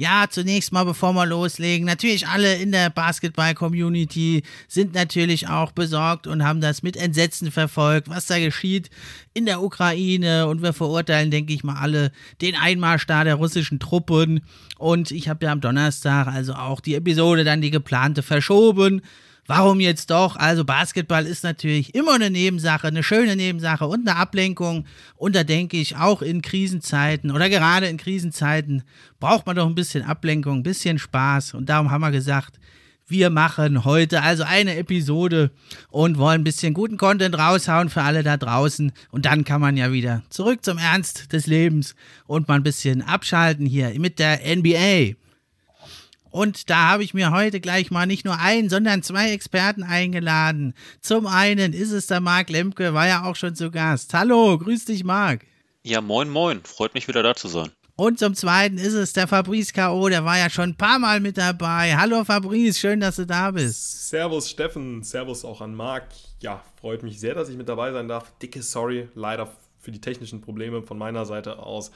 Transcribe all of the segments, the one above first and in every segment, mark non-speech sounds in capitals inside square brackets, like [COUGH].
Ja, zunächst mal, bevor wir loslegen, natürlich alle in der Basketball-Community sind natürlich auch besorgt und haben das mit Entsetzen verfolgt, was da geschieht in der Ukraine. Und wir verurteilen, denke ich mal, alle den Einmarsch da der russischen Truppen. Und ich habe ja am Donnerstag also auch die Episode dann die geplante verschoben. Warum jetzt doch? Also Basketball ist natürlich immer eine Nebensache, eine schöne Nebensache und eine Ablenkung. Und da denke ich, auch in Krisenzeiten oder gerade in Krisenzeiten braucht man doch ein bisschen Ablenkung, ein bisschen Spaß. Und darum haben wir gesagt, wir machen heute also eine Episode und wollen ein bisschen guten Content raushauen für alle da draußen. Und dann kann man ja wieder zurück zum Ernst des Lebens und mal ein bisschen abschalten hier mit der NBA. Und da habe ich mir heute gleich mal nicht nur einen, sondern zwei Experten eingeladen. Zum einen ist es der Marc Lemke, war ja auch schon zu Gast. Hallo, grüß dich, Marc. Ja, moin, moin. Freut mich wieder da zu sein. Und zum zweiten ist es der Fabrice K.O., der war ja schon ein paar Mal mit dabei. Hallo Fabrice, schön, dass du da bist. Servus Steffen, Servus auch an Marc. Ja, freut mich sehr, dass ich mit dabei sein darf. Dicke Sorry, leider für die technischen Probleme von meiner Seite aus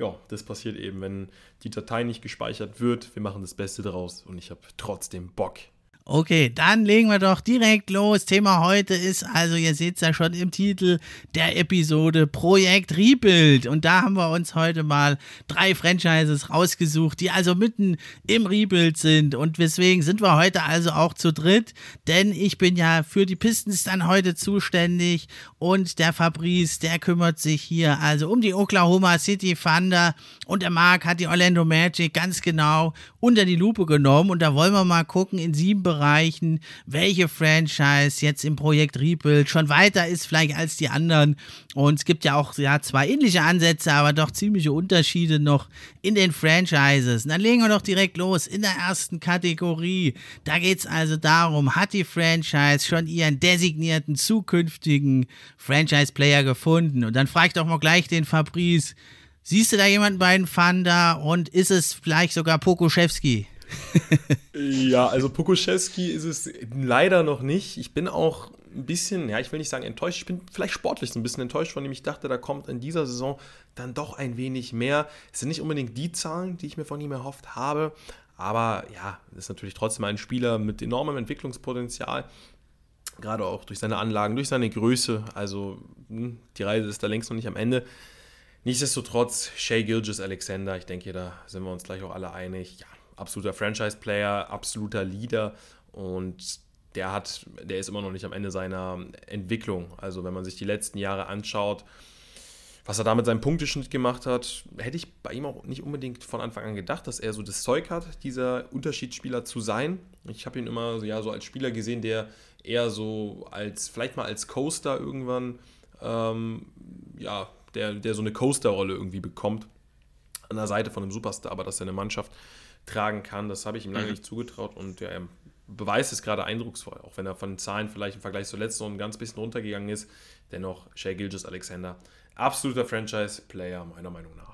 ja, das passiert eben, wenn die Datei nicht gespeichert wird. Wir machen das Beste daraus und ich habe trotzdem Bock. Okay, dann legen wir doch direkt los. Thema heute ist also, ihr seht es ja schon im Titel der Episode Projekt Rebuild. Und da haben wir uns heute mal drei Franchises rausgesucht, die also mitten im Rebuild sind. Und deswegen sind wir heute also auch zu dritt, denn ich bin ja für die Pistons dann heute zuständig und der Fabrice, der kümmert sich hier also um die Oklahoma City Thunder und der Marc hat die Orlando Magic ganz genau unter die Lupe genommen. Und da wollen wir mal gucken in sieben Bereichen Bereichen, welche Franchise jetzt im Projekt Rebuild schon weiter ist vielleicht als die anderen. Und es gibt ja auch ja, zwei ähnliche Ansätze, aber doch ziemliche Unterschiede noch in den Franchises. Und dann legen wir doch direkt los in der ersten Kategorie. Da geht es also darum, hat die Franchise schon ihren designierten zukünftigen Franchise-Player gefunden? Und dann frage ich doch mal gleich den Fabrice, Siehst du da jemanden bei den Fanda und ist es vielleicht sogar Pokuschewski? Ja, also Pokuschewski ist es leider noch nicht. Ich bin auch ein bisschen, ja, ich will nicht sagen enttäuscht, ich bin vielleicht sportlich so ein bisschen enttäuscht, von dem ich dachte, da kommt in dieser Saison dann doch ein wenig mehr. Es sind nicht unbedingt die Zahlen, die ich mir von ihm erhofft habe, aber ja, ist natürlich trotzdem ein Spieler mit enormem Entwicklungspotenzial. Gerade auch durch seine Anlagen, durch seine Größe. Also hm, die Reise ist da längst noch nicht am Ende. Nichtsdestotrotz, Shea Gilgis Alexander, ich denke, da sind wir uns gleich auch alle einig. Ja, absoluter Franchise-Player, absoluter Leader und der hat, der ist immer noch nicht am Ende seiner Entwicklung. Also wenn man sich die letzten Jahre anschaut, was er da mit seinem Punkteschnitt gemacht hat, hätte ich bei ihm auch nicht unbedingt von Anfang an gedacht, dass er so das Zeug hat, dieser Unterschiedsspieler zu sein. Ich habe ihn immer so, ja, so als Spieler gesehen, der eher so als, vielleicht mal als Coaster irgendwann, ähm, ja, der, der so eine Coaster-Rolle irgendwie bekommt an der Seite von einem Superstar, aber dass er eine Mannschaft tragen kann. Das habe ich ihm lange mhm. nicht zugetraut und ja, er beweist es gerade eindrucksvoll, auch wenn er von den Zahlen vielleicht im Vergleich zur letzten Runde ein ganz bisschen runtergegangen ist. Dennoch, Shea Gilgis Alexander, absoluter Franchise-Player, meiner Meinung nach.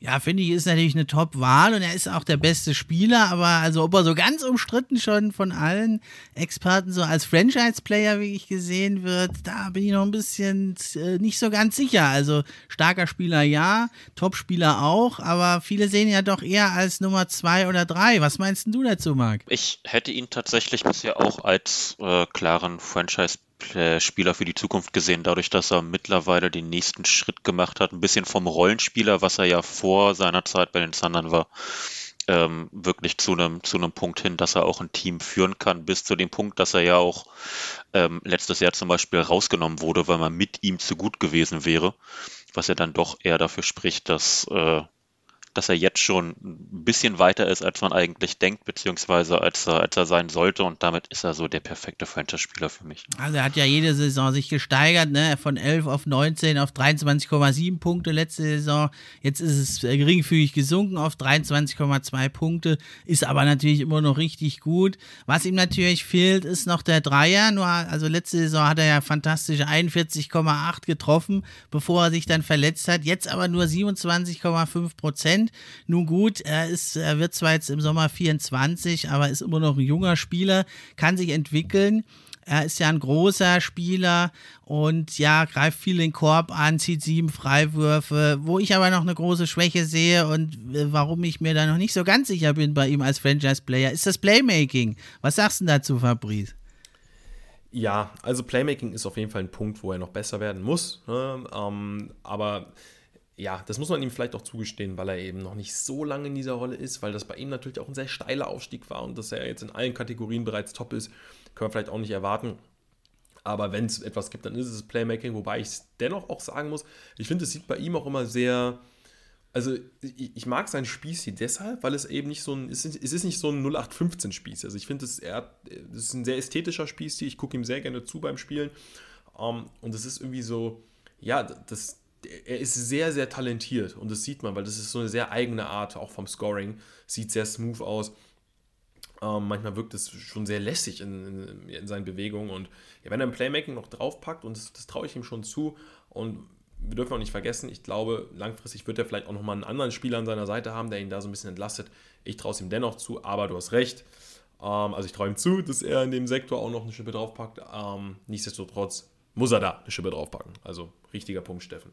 Ja, finde ich, ist natürlich eine Top-Wahl und er ist auch der beste Spieler, aber also ob er so ganz umstritten schon von allen Experten so als Franchise-Player, wie ich gesehen wird, da bin ich noch ein bisschen äh, nicht so ganz sicher. Also starker Spieler ja, Top-Spieler auch, aber viele sehen ihn ja doch eher als Nummer zwei oder drei. Was meinst du dazu, Marc? Ich hätte ihn tatsächlich bisher auch als äh, klaren Franchise Spieler für die Zukunft gesehen, dadurch, dass er mittlerweile den nächsten Schritt gemacht hat, ein bisschen vom Rollenspieler, was er ja vor seiner Zeit bei den Thundern war, ähm, wirklich zu einem zu einem Punkt hin, dass er auch ein Team führen kann, bis zu dem Punkt, dass er ja auch ähm, letztes Jahr zum Beispiel rausgenommen wurde, weil man mit ihm zu gut gewesen wäre, was ja dann doch eher dafür spricht, dass äh, dass er jetzt schon ein bisschen weiter ist, als man eigentlich denkt, beziehungsweise als er, als er sein sollte. Und damit ist er so der perfekte Franchise-Spieler für mich. Also er hat ja jede Saison sich gesteigert, ne? von 11 auf 19 auf 23,7 Punkte letzte Saison. Jetzt ist es geringfügig gesunken auf 23,2 Punkte, ist aber natürlich immer noch richtig gut. Was ihm natürlich fehlt, ist noch der Dreier. Nur, also letzte Saison hat er ja fantastische 41,8 getroffen, bevor er sich dann verletzt hat. Jetzt aber nur 27,5 Prozent. Prozent. Nun gut, er, ist, er wird zwar jetzt im Sommer 24, aber ist immer noch ein junger Spieler, kann sich entwickeln. Er ist ja ein großer Spieler und ja, greift viel den Korb an, zieht sieben Freiwürfe, wo ich aber noch eine große Schwäche sehe und äh, warum ich mir da noch nicht so ganz sicher bin bei ihm als Franchise-Player, ist das Playmaking. Was sagst du dazu, Fabrice? Ja, also Playmaking ist auf jeden Fall ein Punkt, wo er noch besser werden muss. Ne? Ähm, aber ja, das muss man ihm vielleicht auch zugestehen, weil er eben noch nicht so lange in dieser Rolle ist, weil das bei ihm natürlich auch ein sehr steiler Aufstieg war und dass er jetzt in allen Kategorien bereits top ist, können wir vielleicht auch nicht erwarten. Aber wenn es etwas gibt, dann ist es Playmaking, wobei ich es dennoch auch sagen muss, ich finde, es sieht bei ihm auch immer sehr, also ich, ich mag sein Spieß hier deshalb, weil es eben nicht so ein, es ist, nicht so ein 0815 Spieß. Also ich finde, es, es ist ein sehr ästhetischer Spieß, ich gucke ihm sehr gerne zu beim Spielen. Um, ähm, und es ist irgendwie so, ja, das, er ist sehr, sehr talentiert und das sieht man, weil das ist so eine sehr eigene Art, auch vom Scoring. Sieht sehr smooth aus. Ähm, manchmal wirkt es schon sehr lässig in, in, in seinen Bewegungen und ja, wenn er ein Playmaking noch draufpackt, und das, das traue ich ihm schon zu, und wir dürfen auch nicht vergessen, ich glaube, langfristig wird er vielleicht auch nochmal einen anderen Spieler an seiner Seite haben, der ihn da so ein bisschen entlastet. Ich traue es ihm dennoch zu, aber du hast recht. Ähm, also ich traue ihm zu, dass er in dem Sektor auch noch eine Schippe draufpackt. Ähm, nichtsdestotrotz muss er da eine Schippe draufpacken. Also richtiger Punkt, Steffen.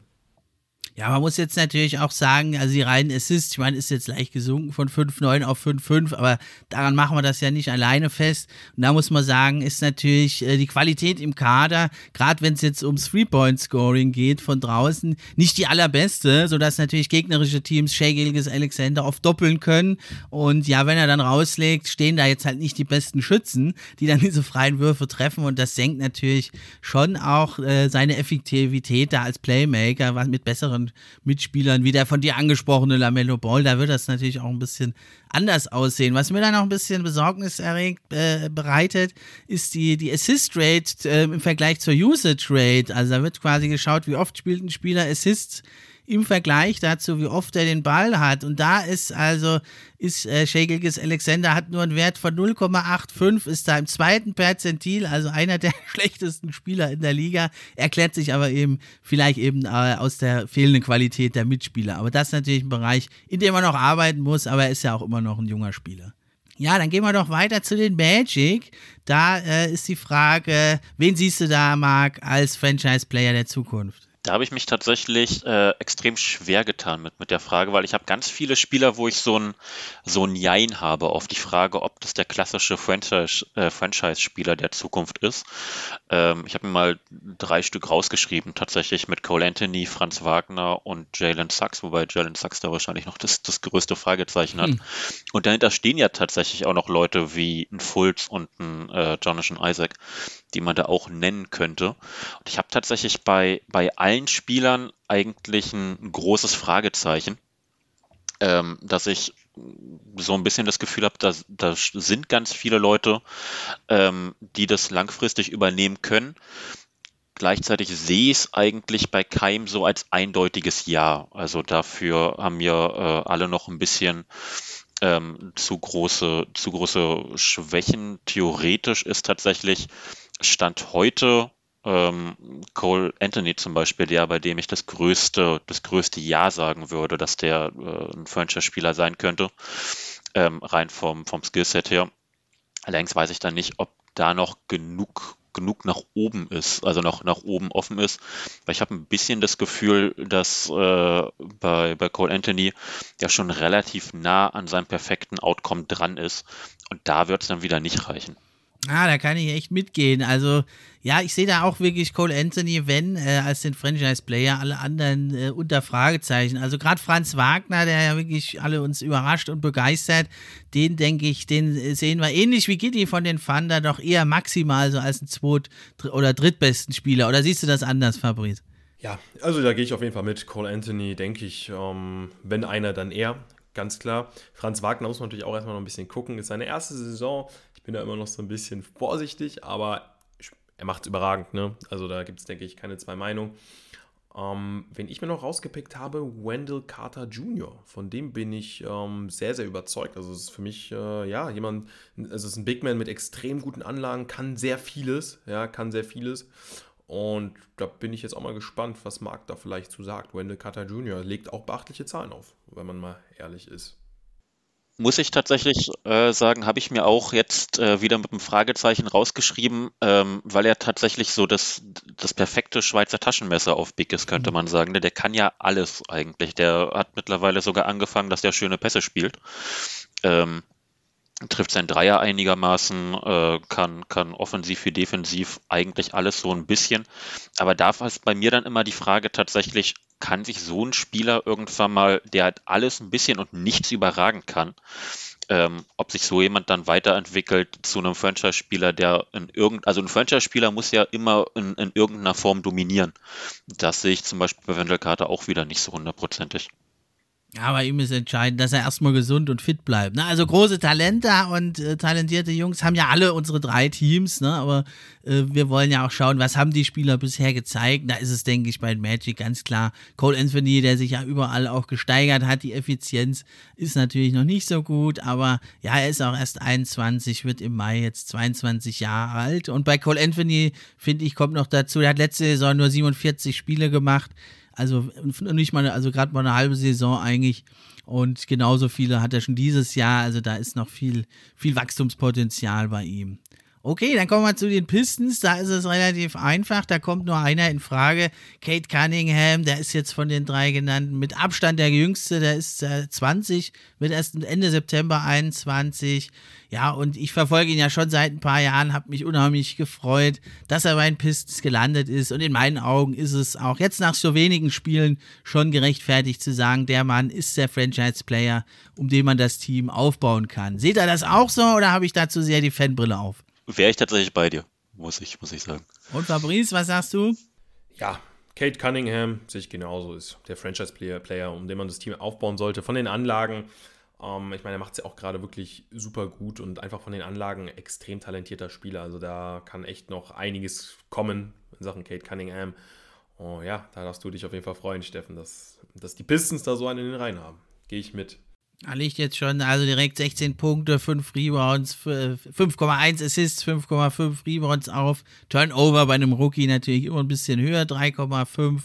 Ja, man muss jetzt natürlich auch sagen, also die reinen Assists, ich meine, ist jetzt leicht gesunken von 5,9 auf 5,5, aber daran machen wir das ja nicht alleine fest. Und da muss man sagen, ist natürlich äh, die Qualität im Kader, gerade wenn es jetzt ums Three-Point-Scoring geht von draußen, nicht die allerbeste, sodass natürlich gegnerische Teams Shea Gilgis Alexander oft doppeln können. Und ja, wenn er dann rauslegt, stehen da jetzt halt nicht die besten Schützen, die dann [LAUGHS] diese freien Würfe treffen. Und das senkt natürlich schon auch äh, seine Effektivität da als Playmaker, was mit besseren anderen Mitspielern, wie der von dir angesprochene Lamello Ball, da wird das natürlich auch ein bisschen anders aussehen. Was mir dann auch ein bisschen Besorgnis erregt, äh, bereitet, ist die, die Assist Rate äh, im Vergleich zur Usage Rate. Also da wird quasi geschaut, wie oft spielt ein Spieler Assists im Vergleich dazu, wie oft er den Ball hat. Und da ist also, ist äh, Shagilgis Alexander hat nur einen Wert von 0,85, ist da im zweiten Perzentil, also einer der [LAUGHS] schlechtesten Spieler in der Liga, erklärt sich aber eben vielleicht eben äh, aus der fehlenden Qualität der Mitspieler. Aber das ist natürlich ein Bereich, in dem man noch arbeiten muss, aber er ist ja auch immer noch ein junger Spieler. Ja, dann gehen wir doch weiter zu den Magic. Da äh, ist die Frage, wen siehst du da, Marc, als Franchise-Player der Zukunft? Da habe ich mich tatsächlich äh, extrem schwer getan mit, mit der Frage, weil ich habe ganz viele Spieler, wo ich so ein, so ein Jein habe auf die Frage, ob das der klassische Franchise, äh, Franchise-Spieler der Zukunft ist. Ähm, ich habe mir mal drei Stück rausgeschrieben, tatsächlich mit Cole Anthony, Franz Wagner und Jalen Sachs, wobei Jalen Sachs da wahrscheinlich noch das, das größte Fragezeichen hat. Hm. Und dahinter stehen ja tatsächlich auch noch Leute wie ein Fultz und ein äh, Jonathan Isaac, die man da auch nennen könnte. Und ich habe tatsächlich bei, bei allen Spielern eigentlich ein großes Fragezeichen, ähm, dass ich so ein bisschen das Gefühl habe, da, da sind ganz viele Leute, ähm, die das langfristig übernehmen können. Gleichzeitig sehe ich es eigentlich bei Keim so als eindeutiges Ja. Also dafür haben wir äh, alle noch ein bisschen ähm, zu große, zu große Schwächen. Theoretisch ist tatsächlich Stand heute ähm, Cole Anthony zum Beispiel, der, bei dem ich das größte, das größte Ja sagen würde, dass der äh, ein Franchise-Spieler sein könnte, ähm, rein vom, vom Skillset her. Allerdings weiß ich dann nicht, ob da noch genug genug nach oben ist, also noch nach oben offen ist. Weil ich habe ein bisschen das Gefühl, dass äh, bei, bei Cole Anthony ja schon relativ nah an seinem perfekten Outcome dran ist. Und da wird es dann wieder nicht reichen. Ah, da kann ich echt mitgehen. Also, ja, ich sehe da auch wirklich Cole Anthony, wenn, äh, als den Franchise-Player, alle anderen äh, unter Fragezeichen. Also, gerade Franz Wagner, der ja wirklich alle uns überrascht und begeistert, den denke ich, den sehen wir ähnlich wie Gitti von den Thunder doch eher maximal so als einen zweit- oder drittbesten Spieler. Oder siehst du das anders, Fabrice? Ja, also da gehe ich auf jeden Fall mit. Cole Anthony, denke ich, ähm, wenn einer, dann er. Ganz klar. Franz Wagner muss man natürlich auch erstmal noch ein bisschen gucken. Ist seine erste Saison. Ich bin da immer noch so ein bisschen vorsichtig, aber er macht es überragend. Ne? Also da gibt es, denke ich, keine zwei Meinungen. Ähm, wen ich mir noch rausgepickt habe, Wendell Carter Jr. Von dem bin ich ähm, sehr, sehr überzeugt. Also es ist für mich, äh, ja, jemand, also es ist ein Big Man mit extrem guten Anlagen, kann sehr vieles, ja, kann sehr vieles. Und da bin ich jetzt auch mal gespannt, was Marc da vielleicht zu sagt. Wendell Carter Jr. legt auch beachtliche Zahlen auf, wenn man mal ehrlich ist. Muss ich tatsächlich äh, sagen, habe ich mir auch jetzt äh, wieder mit einem Fragezeichen rausgeschrieben, ähm, weil er tatsächlich so das, das perfekte Schweizer Taschenmesser auf Big ist, könnte man sagen. Der, der kann ja alles eigentlich. Der hat mittlerweile sogar angefangen, dass der schöne Pässe spielt. Ähm, trifft sein Dreier einigermaßen, äh, kann, kann offensiv wie defensiv eigentlich alles so ein bisschen. Aber da ist bei mir dann immer die Frage tatsächlich, kann sich so ein Spieler irgendwann mal, der halt alles ein bisschen und nichts überragen kann, ähm, ob sich so jemand dann weiterentwickelt zu einem Franchise-Spieler, der in irgend, also ein Franchise-Spieler muss ja immer in, in irgendeiner Form dominieren. Das sehe ich zum Beispiel bei Wendell Carter auch wieder nicht so hundertprozentig. Ja, bei ihm ist entscheidend, dass er erstmal gesund und fit bleibt. Ne? Also große Talente und äh, talentierte Jungs haben ja alle unsere drei Teams, ne? aber äh, wir wollen ja auch schauen, was haben die Spieler bisher gezeigt. Da ist es, denke ich, bei Magic ganz klar. Cole Anthony, der sich ja überall auch gesteigert hat, die Effizienz ist natürlich noch nicht so gut, aber ja, er ist auch erst 21, wird im Mai jetzt 22 Jahre alt. Und bei Cole Anthony, finde ich, kommt noch dazu, er hat letzte Saison nur 47 Spiele gemacht. Also nicht mal, also gerade mal eine halbe Saison eigentlich. Und genauso viele hat er schon dieses Jahr. Also da ist noch viel, viel Wachstumspotenzial bei ihm. Okay, dann kommen wir zu den Pistons. Da ist es relativ einfach. Da kommt nur einer in Frage. Kate Cunningham, der ist jetzt von den drei genannten mit Abstand der jüngste. Der ist äh, 20, wird erst Ende September 21. Ja, und ich verfolge ihn ja schon seit ein paar Jahren, habe mich unheimlich gefreut, dass er bei den Pistons gelandet ist. Und in meinen Augen ist es auch jetzt nach so wenigen Spielen schon gerechtfertigt zu sagen, der Mann ist der Franchise-Player, um den man das Team aufbauen kann. Seht ihr das auch so oder habe ich dazu sehr die Fanbrille auf? Wäre ich tatsächlich bei dir, muss ich, muss ich sagen. Und Fabrice, was sagst du? Ja, Kate Cunningham sich genauso ist der Franchise-Player, Player, um den man das Team aufbauen sollte. Von den Anlagen, ähm, ich meine, er macht es ja auch gerade wirklich super gut und einfach von den Anlagen extrem talentierter Spieler. Also da kann echt noch einiges kommen in Sachen Kate Cunningham. Oh ja, da darfst du dich auf jeden Fall freuen, Steffen, dass, dass die Pistons da so einen in den Reihen haben. Gehe ich mit. Er liegt jetzt schon, also direkt 16 Punkte, 5 Rebounds, 5,1 Assists, 5,5 Rebounds auf. Turnover bei einem Rookie natürlich immer ein bisschen höher, 3,5.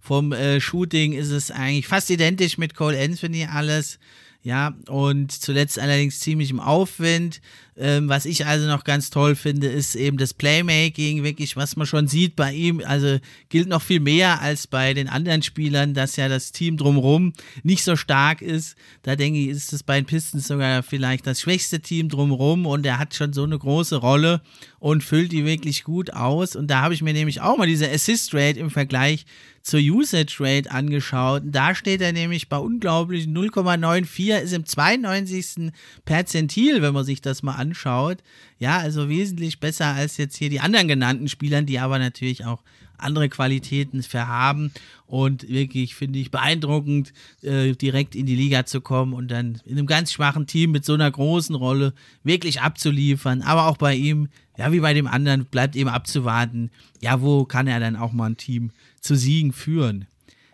Vom äh, Shooting ist es eigentlich fast identisch mit Cole Anthony alles. Ja, und zuletzt allerdings ziemlich im Aufwind. Ähm, was ich also noch ganz toll finde, ist eben das Playmaking, wirklich, was man schon sieht bei ihm. Also gilt noch viel mehr als bei den anderen Spielern, dass ja das Team drumherum nicht so stark ist. Da denke ich, ist es bei den Pistons sogar vielleicht das schwächste Team drumherum und er hat schon so eine große Rolle und füllt die wirklich gut aus. Und da habe ich mir nämlich auch mal diese Assist Rate im Vergleich zur Usage Rate angeschaut. Da steht er nämlich bei unglaublichen 0,94, ist im 92. Perzentil, wenn man sich das mal anschaut. Ja, also wesentlich besser als jetzt hier die anderen genannten Spielern, die aber natürlich auch andere Qualitäten verhaben und wirklich finde ich beeindruckend, äh, direkt in die Liga zu kommen und dann in einem ganz schwachen Team mit so einer großen Rolle wirklich abzuliefern. Aber auch bei ihm, ja, wie bei dem anderen, bleibt eben abzuwarten, ja, wo kann er dann auch mal ein Team zu Siegen führen.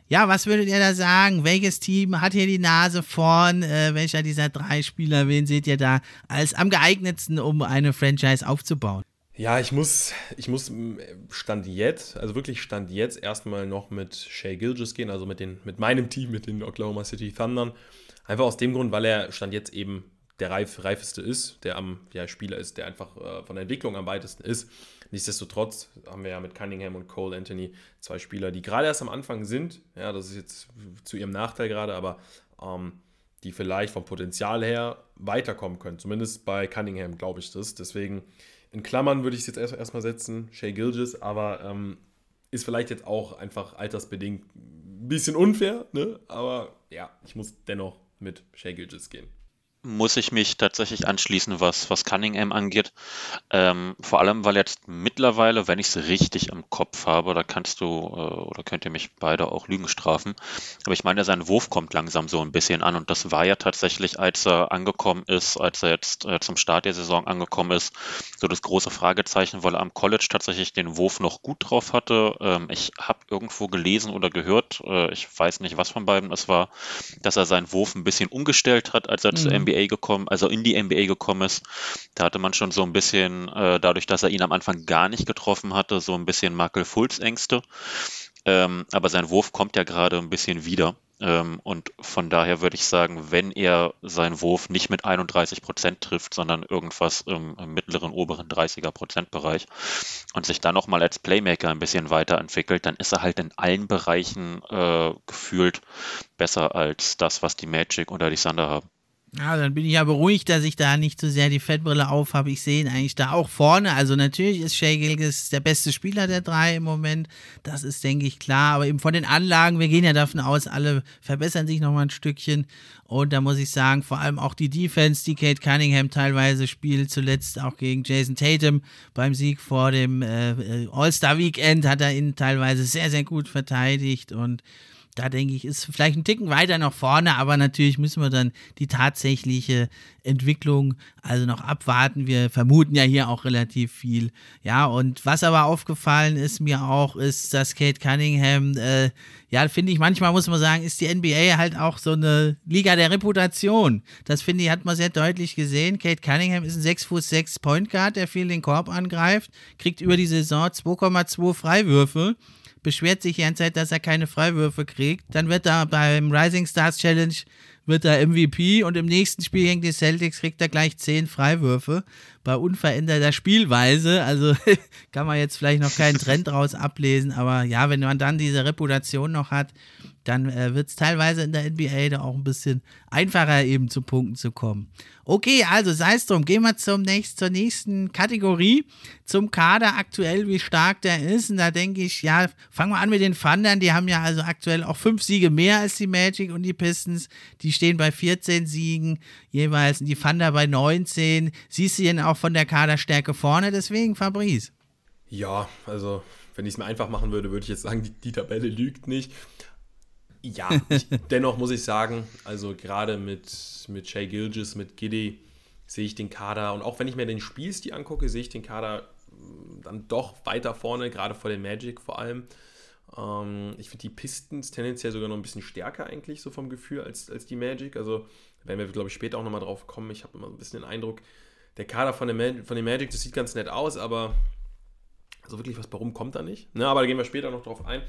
Ja, was würdet ihr da sagen? Welches Team hat hier die Nase vorn? Äh, welcher dieser drei Spieler, wen seht ihr da als am geeignetsten, um eine Franchise aufzubauen? Ja, ich muss, ich muss Stand jetzt, also wirklich Stand jetzt erstmal noch mit Shay Gilgis gehen, also mit, den, mit meinem Team, mit den Oklahoma City Thundern. Einfach aus dem Grund, weil er Stand jetzt eben der reif, reifeste ist, der am ja, Spieler ist, der einfach äh, von der Entwicklung am weitesten ist. Nichtsdestotrotz haben wir ja mit Cunningham und Cole Anthony zwei Spieler, die gerade erst am Anfang sind. Ja, das ist jetzt zu ihrem Nachteil gerade, aber ähm, die vielleicht vom Potenzial her weiterkommen können. Zumindest bei Cunningham glaube ich das. Deswegen in Klammern würde ich es jetzt erstmal erst setzen, Shay Gilgis, aber ähm, ist vielleicht jetzt auch einfach altersbedingt ein bisschen unfair, ne? aber ja, ich muss dennoch mit Shay Gilgis gehen muss ich mich tatsächlich anschließen, was, was Cunningham angeht. Ähm, vor allem, weil jetzt mittlerweile, wenn ich es richtig im Kopf habe, da kannst du äh, oder könnt ihr mich beide auch Lügen strafen. Aber ich meine, sein Wurf kommt langsam so ein bisschen an und das war ja tatsächlich, als er angekommen ist, als er jetzt äh, zum Start der Saison angekommen ist, so das große Fragezeichen, weil er am College tatsächlich den Wurf noch gut drauf hatte. Ähm, ich habe irgendwo gelesen oder gehört, äh, ich weiß nicht, was von beiden es war, dass er seinen Wurf ein bisschen umgestellt hat, als er mhm. zur NBA NBA gekommen, also in die NBA gekommen ist, da hatte man schon so ein bisschen, äh, dadurch, dass er ihn am Anfang gar nicht getroffen hatte, so ein bisschen Michael Fultz Ängste. Ähm, aber sein Wurf kommt ja gerade ein bisschen wieder. Ähm, und von daher würde ich sagen, wenn er seinen Wurf nicht mit 31 Prozent trifft, sondern irgendwas im, im mittleren, oberen 30er Prozentbereich und sich dann nochmal als Playmaker ein bisschen weiterentwickelt, dann ist er halt in allen Bereichen äh, gefühlt besser als das, was die Magic oder die Thunder haben. Ja, dann bin ich ja beruhigt, dass ich da nicht so sehr die Fettbrille auf habe. Ich sehe ihn eigentlich da auch vorne. Also natürlich ist Shea Gilgis der beste Spieler der drei im Moment. Das ist, denke ich, klar. Aber eben von den Anlagen, wir gehen ja davon aus, alle verbessern sich nochmal ein Stückchen. Und da muss ich sagen, vor allem auch die Defense, die Kate Cunningham teilweise spielt, zuletzt auch gegen Jason Tatum beim Sieg vor dem äh, All-Star-Weekend hat er ihn teilweise sehr, sehr gut verteidigt. Und da denke ich, ist vielleicht ein Ticken weiter nach vorne, aber natürlich müssen wir dann die tatsächliche Entwicklung also noch abwarten. Wir vermuten ja hier auch relativ viel. Ja, und was aber aufgefallen ist mir auch, ist, dass Kate Cunningham, äh, ja, finde ich, manchmal muss man sagen, ist die NBA halt auch so eine Liga der Reputation. Das finde ich, hat man sehr deutlich gesehen. Kate Cunningham ist ein 6 Fuß 6 Point Guard, der viel den Korb angreift, kriegt über die Saison 2,2 Freiwürfe beschwert sich die ganze Zeit, dass er keine Freiwürfe kriegt. Dann wird er beim Rising Stars Challenge wird er MVP und im nächsten Spiel gegen die Celtics kriegt er gleich zehn Freiwürfe bei unveränderter Spielweise. Also [LAUGHS] kann man jetzt vielleicht noch keinen Trend daraus ablesen, aber ja, wenn man dann diese Reputation noch hat, dann äh, wird es teilweise in der NBA da auch ein bisschen einfacher eben zu Punkten zu kommen. Okay, also sei es drum, gehen wir zum nächsten, zur nächsten Kategorie, zum Kader aktuell, wie stark der ist. Und da denke ich, ja, fangen wir an mit den Thundern. Die haben ja also aktuell auch fünf Siege mehr als die Magic und die Pistons. Die stehen bei 14 Siegen jeweils und die Thunder bei 19. Siehst du denn auch von der Kaderstärke vorne deswegen, Fabrice? Ja, also wenn ich es mir einfach machen würde, würde ich jetzt sagen, die, die Tabelle lügt nicht. Ja, dennoch muss ich sagen, also gerade mit, mit Shay Gilgis, mit Giddy, sehe ich den Kader und auch wenn ich mir den Spielstil angucke, sehe ich den Kader mm, dann doch weiter vorne, gerade vor den Magic vor allem. Ähm, ich finde die Pistons tendenziell sogar noch ein bisschen stärker eigentlich, so vom Gefühl, als, als die Magic. Also werden wir, glaube ich, später auch nochmal drauf kommen. Ich habe immer ein bisschen den Eindruck, der Kader von, der von den Magic, das sieht ganz nett aus, aber so wirklich was warum kommt da nicht. Ne, aber da gehen wir später noch drauf ein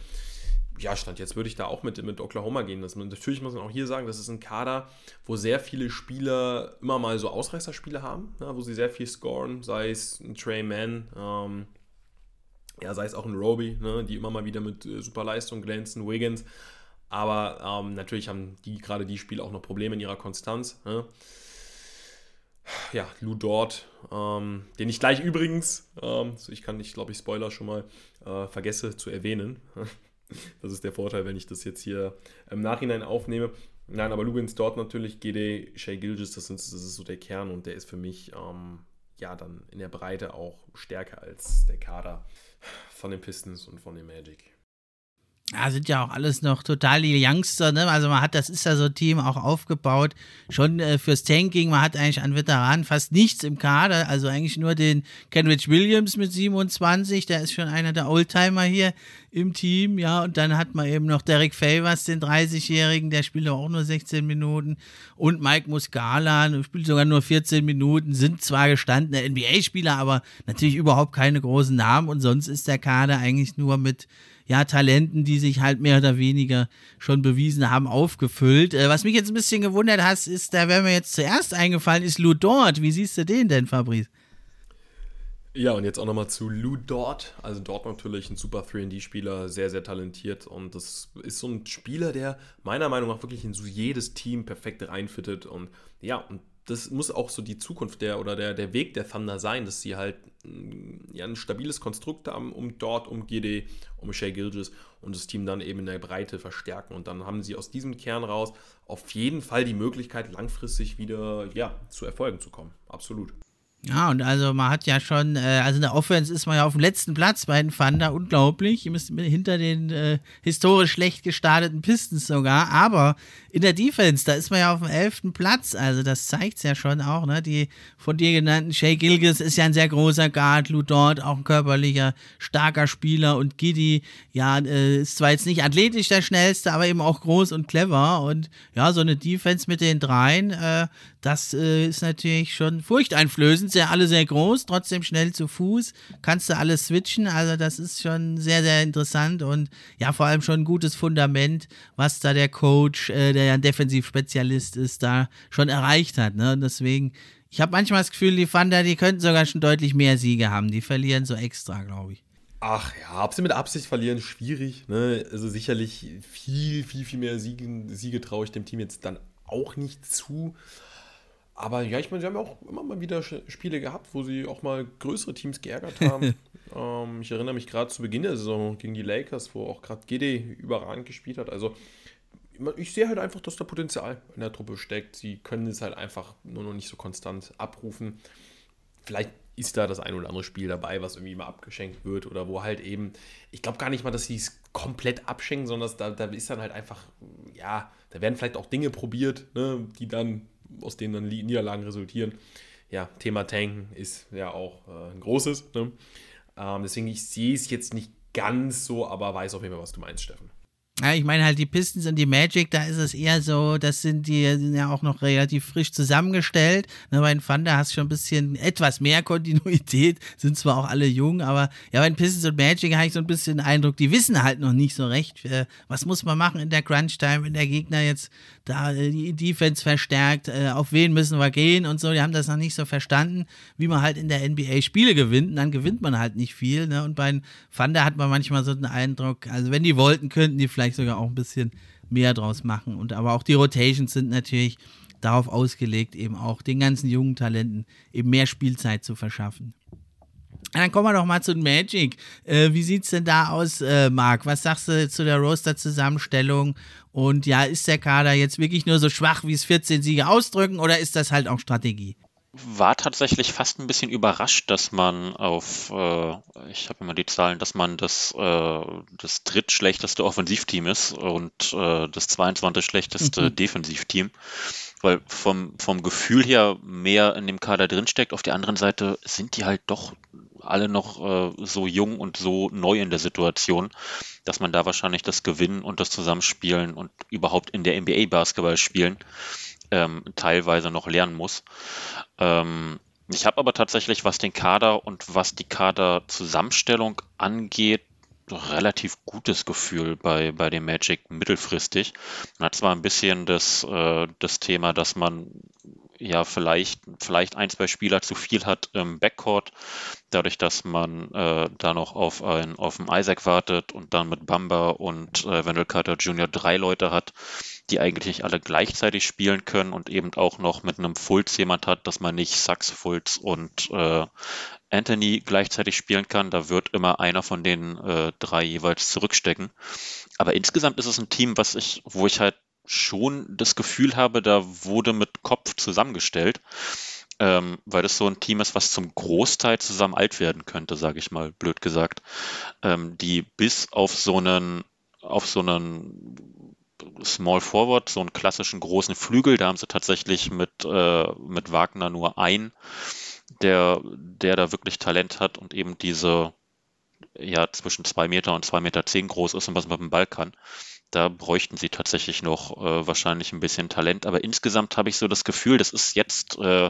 ja, Stand jetzt würde ich da auch mit, mit Oklahoma gehen. Das, natürlich muss man auch hier sagen, das ist ein Kader, wo sehr viele Spieler immer mal so Ausreißerspiele haben, ja, wo sie sehr viel scoren, sei es ein Trey Mann, ähm, ja, sei es auch ein Roby, ne, die immer mal wieder mit äh, super glänzen, Wiggins. Aber ähm, natürlich haben die gerade die Spiele auch noch Probleme in ihrer Konstanz. Ne? Ja, Lou Dort, ähm, den ich gleich übrigens, ähm, ich kann nicht, glaube ich, Spoiler schon mal äh, vergesse zu erwähnen. Das ist der Vorteil, wenn ich das jetzt hier im Nachhinein aufnehme. Nein, aber Lugans dort natürlich, GD, Shay Gilgis, das, das ist so der Kern und der ist für mich ähm, ja dann in der Breite auch stärker als der Kader von den Pistons und von den Magic. Ja, sind ja auch alles noch total die Youngster, ne? Also man hat, das ist ja so ein Team auch aufgebaut, schon äh, fürs Tanking, man hat eigentlich an Veteranen fast nichts im Kader, also eigentlich nur den Kenrich Williams mit 27, der ist schon einer der Oldtimer hier im Team, ja, und dann hat man eben noch Derek Favors, den 30-Jährigen, der spielt auch nur 16 Minuten. Und Mike Muscala, spielt sogar nur 14 Minuten, sind zwar gestandene NBA-Spieler, aber natürlich überhaupt keine großen Namen. Und sonst ist der Kader eigentlich nur mit ja, Talenten, die sich halt mehr oder weniger schon bewiesen haben, aufgefüllt. Äh, was mich jetzt ein bisschen gewundert hat, ist, da wäre mir jetzt zuerst eingefallen, ist Lou Dort. Wie siehst du den denn, Fabrice? Ja, und jetzt auch nochmal zu Lou Dort. Also dort natürlich ein super 3D-Spieler, sehr, sehr talentiert. Und das ist so ein Spieler, der meiner Meinung nach wirklich in so jedes Team perfekt reinfittet. Und ja, und das muss auch so die Zukunft der oder der, der Weg der Thunder sein, dass sie halt ja, ein stabiles Konstrukt haben, um dort, um GD, um Shea Gilgis und das Team dann eben in der Breite verstärken. Und dann haben sie aus diesem Kern raus auf jeden Fall die Möglichkeit, langfristig wieder ja, zu Erfolgen zu kommen. Absolut. Ja, und also man hat ja schon, äh, also in der Offense ist man ja auf dem letzten Platz bei den Thunder, unglaublich. Hinter den äh, historisch schlecht gestarteten Pistons sogar, aber in der Defense, da ist man ja auf dem elften Platz, also das zeigt es ja schon auch, ne? Die von dir genannten Shay Gilgis ist ja ein sehr großer Guard, Lou Dort auch ein körperlicher, starker Spieler. Und Giddy, ja, äh, ist zwar jetzt nicht athletisch der schnellste, aber eben auch groß und clever. Und ja, so eine Defense mit den dreien, äh, das äh, ist natürlich schon furchteinflößend ja alle sehr groß, trotzdem schnell zu Fuß, kannst du alles switchen. Also das ist schon sehr, sehr interessant und ja, vor allem schon ein gutes Fundament, was da der Coach, äh, der ja ein Defensivspezialist ist, da schon erreicht hat. Ne? Und deswegen, ich habe manchmal das Gefühl, die Thunder, die könnten sogar schon deutlich mehr Siege haben. Die verlieren so extra, glaube ich. Ach ja, ob sie mit Absicht verlieren, schwierig. Ne? Also sicherlich viel, viel, viel mehr Siege, Siege traue ich dem Team jetzt dann auch nicht zu. Aber ja, ich meine, sie haben ja auch immer mal wieder Spiele gehabt, wo sie auch mal größere Teams geärgert haben. [LAUGHS] ähm, ich erinnere mich gerade zu Beginn der Saison gegen die Lakers, wo auch gerade GD überragend gespielt hat. Also ich sehe halt einfach, dass da Potenzial in der Truppe steckt. Sie können es halt einfach nur noch nicht so konstant abrufen. Vielleicht ist da das ein oder andere Spiel dabei, was irgendwie mal abgeschenkt wird oder wo halt eben, ich glaube gar nicht mal, dass sie es komplett abschenken, sondern da, da ist dann halt einfach, ja, da werden vielleicht auch Dinge probiert, ne, die dann aus denen dann Niederlagen resultieren. Ja, Thema Tanken ist ja auch äh, ein großes. Ne? Ähm, deswegen, ich sehe es jetzt nicht ganz so, aber weiß auf jeden Fall, was du meinst, Steffen. Ja, ich meine halt die Pistons und die Magic, da ist es eher so, das sind die sind ja auch noch relativ frisch zusammengestellt. Ne, bei den Thunder hast du schon ein bisschen etwas mehr Kontinuität, sind zwar auch alle jung, aber ja, bei den Pistons und Magic habe ich so ein bisschen den Eindruck, die wissen halt noch nicht so recht, äh, was muss man machen in der Crunch-Time, wenn der Gegner jetzt da äh, die Defense verstärkt, äh, auf wen müssen wir gehen und so, die haben das noch nicht so verstanden, wie man halt in der NBA Spiele gewinnt und dann gewinnt man halt nicht viel. Ne? Und bei den Thunder hat man manchmal so den Eindruck, also wenn die wollten, könnten die vielleicht vielleicht sogar auch ein bisschen mehr draus machen. Und aber auch die Rotations sind natürlich darauf ausgelegt, eben auch den ganzen jungen Talenten eben mehr Spielzeit zu verschaffen. Dann kommen wir doch mal zu Magic. Äh, wie sieht es denn da aus, äh, Marc? Was sagst du zu der Roster-Zusammenstellung? Und ja, ist der Kader jetzt wirklich nur so schwach, wie es 14 Siege ausdrücken, oder ist das halt auch Strategie? War tatsächlich fast ein bisschen überrascht, dass man auf, äh, ich habe immer die Zahlen, dass man das, äh, das drittschlechteste Offensivteam ist und äh, das 22 schlechteste mhm. Defensivteam, weil vom, vom Gefühl her mehr in dem Kader drinsteckt. Auf der anderen Seite sind die halt doch alle noch äh, so jung und so neu in der Situation, dass man da wahrscheinlich das Gewinnen und das Zusammenspielen und überhaupt in der NBA Basketball spielen ähm, teilweise noch lernen muss. Ähm, ich habe aber tatsächlich, was den Kader und was die Kaderzusammenstellung angeht, relativ gutes Gefühl bei, bei dem Magic mittelfristig. Man hat zwar ein bisschen das, äh, das Thema, dass man ja vielleicht, vielleicht ein, zwei Spieler zu viel hat im Backcourt, dadurch, dass man äh, da noch auf, ein, auf einen Isaac wartet und dann mit Bamba und äh, Wendell Carter Jr. drei Leute hat, die eigentlich alle gleichzeitig spielen können und eben auch noch mit einem Fultz jemand hat, dass man nicht Sachs, Fultz und äh, Anthony gleichzeitig spielen kann. Da wird immer einer von den äh, drei jeweils zurückstecken. Aber insgesamt ist es ein Team, was ich, wo ich halt schon das Gefühl habe, da wurde mit Kopf zusammengestellt, ähm, weil das so ein Team ist, was zum Großteil zusammen alt werden könnte, sage ich mal, blöd gesagt, ähm, die bis auf so einen auf so einen Small Forward, so einen klassischen großen Flügel, da haben sie tatsächlich mit, äh, mit Wagner nur einen, der, der da wirklich Talent hat und eben diese ja zwischen zwei Meter und zwei Meter zehn groß ist und was man mit dem Ball kann. Da bräuchten sie tatsächlich noch äh, wahrscheinlich ein bisschen Talent. Aber insgesamt habe ich so das Gefühl, das ist jetzt äh,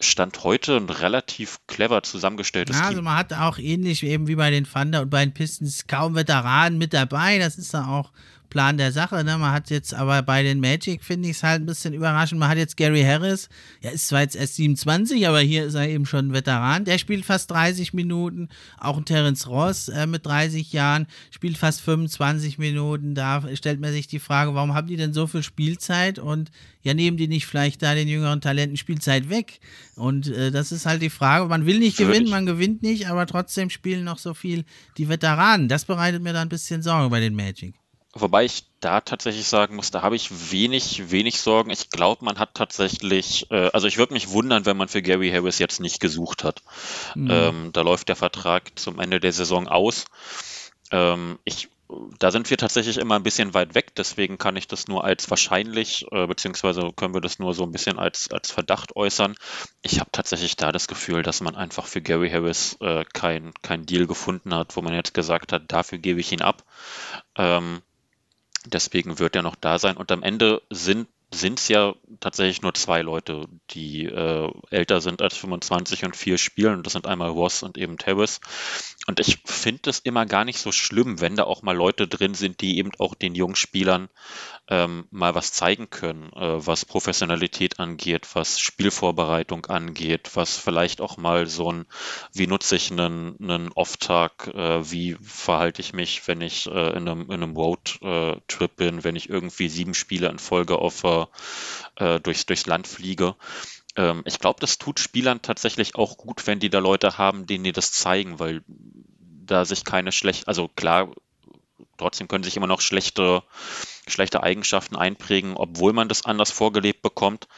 Stand heute ein relativ clever zusammengestelltes ja, Team. Also man hat auch ähnlich eben wie bei den Thunder und bei den Pistons kaum Veteranen mit dabei. Das ist dann auch Plan der Sache. Ne? Man hat jetzt aber bei den Magic, finde ich es halt ein bisschen überraschend. Man hat jetzt Gary Harris, er ist zwar jetzt erst 27, aber hier ist er eben schon ein Veteran. Der spielt fast 30 Minuten. Auch ein Terence Ross äh, mit 30 Jahren spielt fast 25 Minuten. Da stellt man sich die Frage, warum haben die denn so viel Spielzeit und ja, nehmen die nicht vielleicht da den jüngeren Talenten Spielzeit weg? Und äh, das ist halt die Frage. Man will nicht gewinnen, man gewinnt nicht, aber trotzdem spielen noch so viel die Veteranen. Das bereitet mir da ein bisschen Sorge bei den Magic. Wobei ich da tatsächlich sagen muss, da habe ich wenig, wenig Sorgen. Ich glaube, man hat tatsächlich, äh, also ich würde mich wundern, wenn man für Gary Harris jetzt nicht gesucht hat. Mhm. Ähm, da läuft der Vertrag zum Ende der Saison aus. Ähm, ich da sind wir tatsächlich immer ein bisschen weit weg, deswegen kann ich das nur als wahrscheinlich, äh, beziehungsweise können wir das nur so ein bisschen als, als Verdacht äußern. Ich habe tatsächlich da das Gefühl, dass man einfach für Gary Harris äh, kein, kein Deal gefunden hat, wo man jetzt gesagt hat, dafür gebe ich ihn ab. Ähm, deswegen wird er noch da sein. Und am Ende sind sind es ja tatsächlich nur zwei Leute, die äh, älter sind als 25 und vier spielen. das sind einmal Ross und eben Terrace. Und ich finde es immer gar nicht so schlimm, wenn da auch mal Leute drin sind, die eben auch den jungen Spielern ähm, mal was zeigen können, äh, was Professionalität angeht, was Spielvorbereitung angeht, was vielleicht auch mal so ein, wie nutze ich einen, einen Off-Tag, äh, wie verhalte ich mich, wenn ich äh, in einem, in einem Road-Trip bin, wenn ich irgendwie sieben Spiele in Folge auf, äh, durchs, durchs Land fliege. Ähm, ich glaube, das tut Spielern tatsächlich auch gut, wenn die da Leute haben, denen die das zeigen, weil da sich keine schlecht, also klar, trotzdem können sich immer noch schlechte, schlechte Eigenschaften einprägen, obwohl man das anders vorgelebt bekommt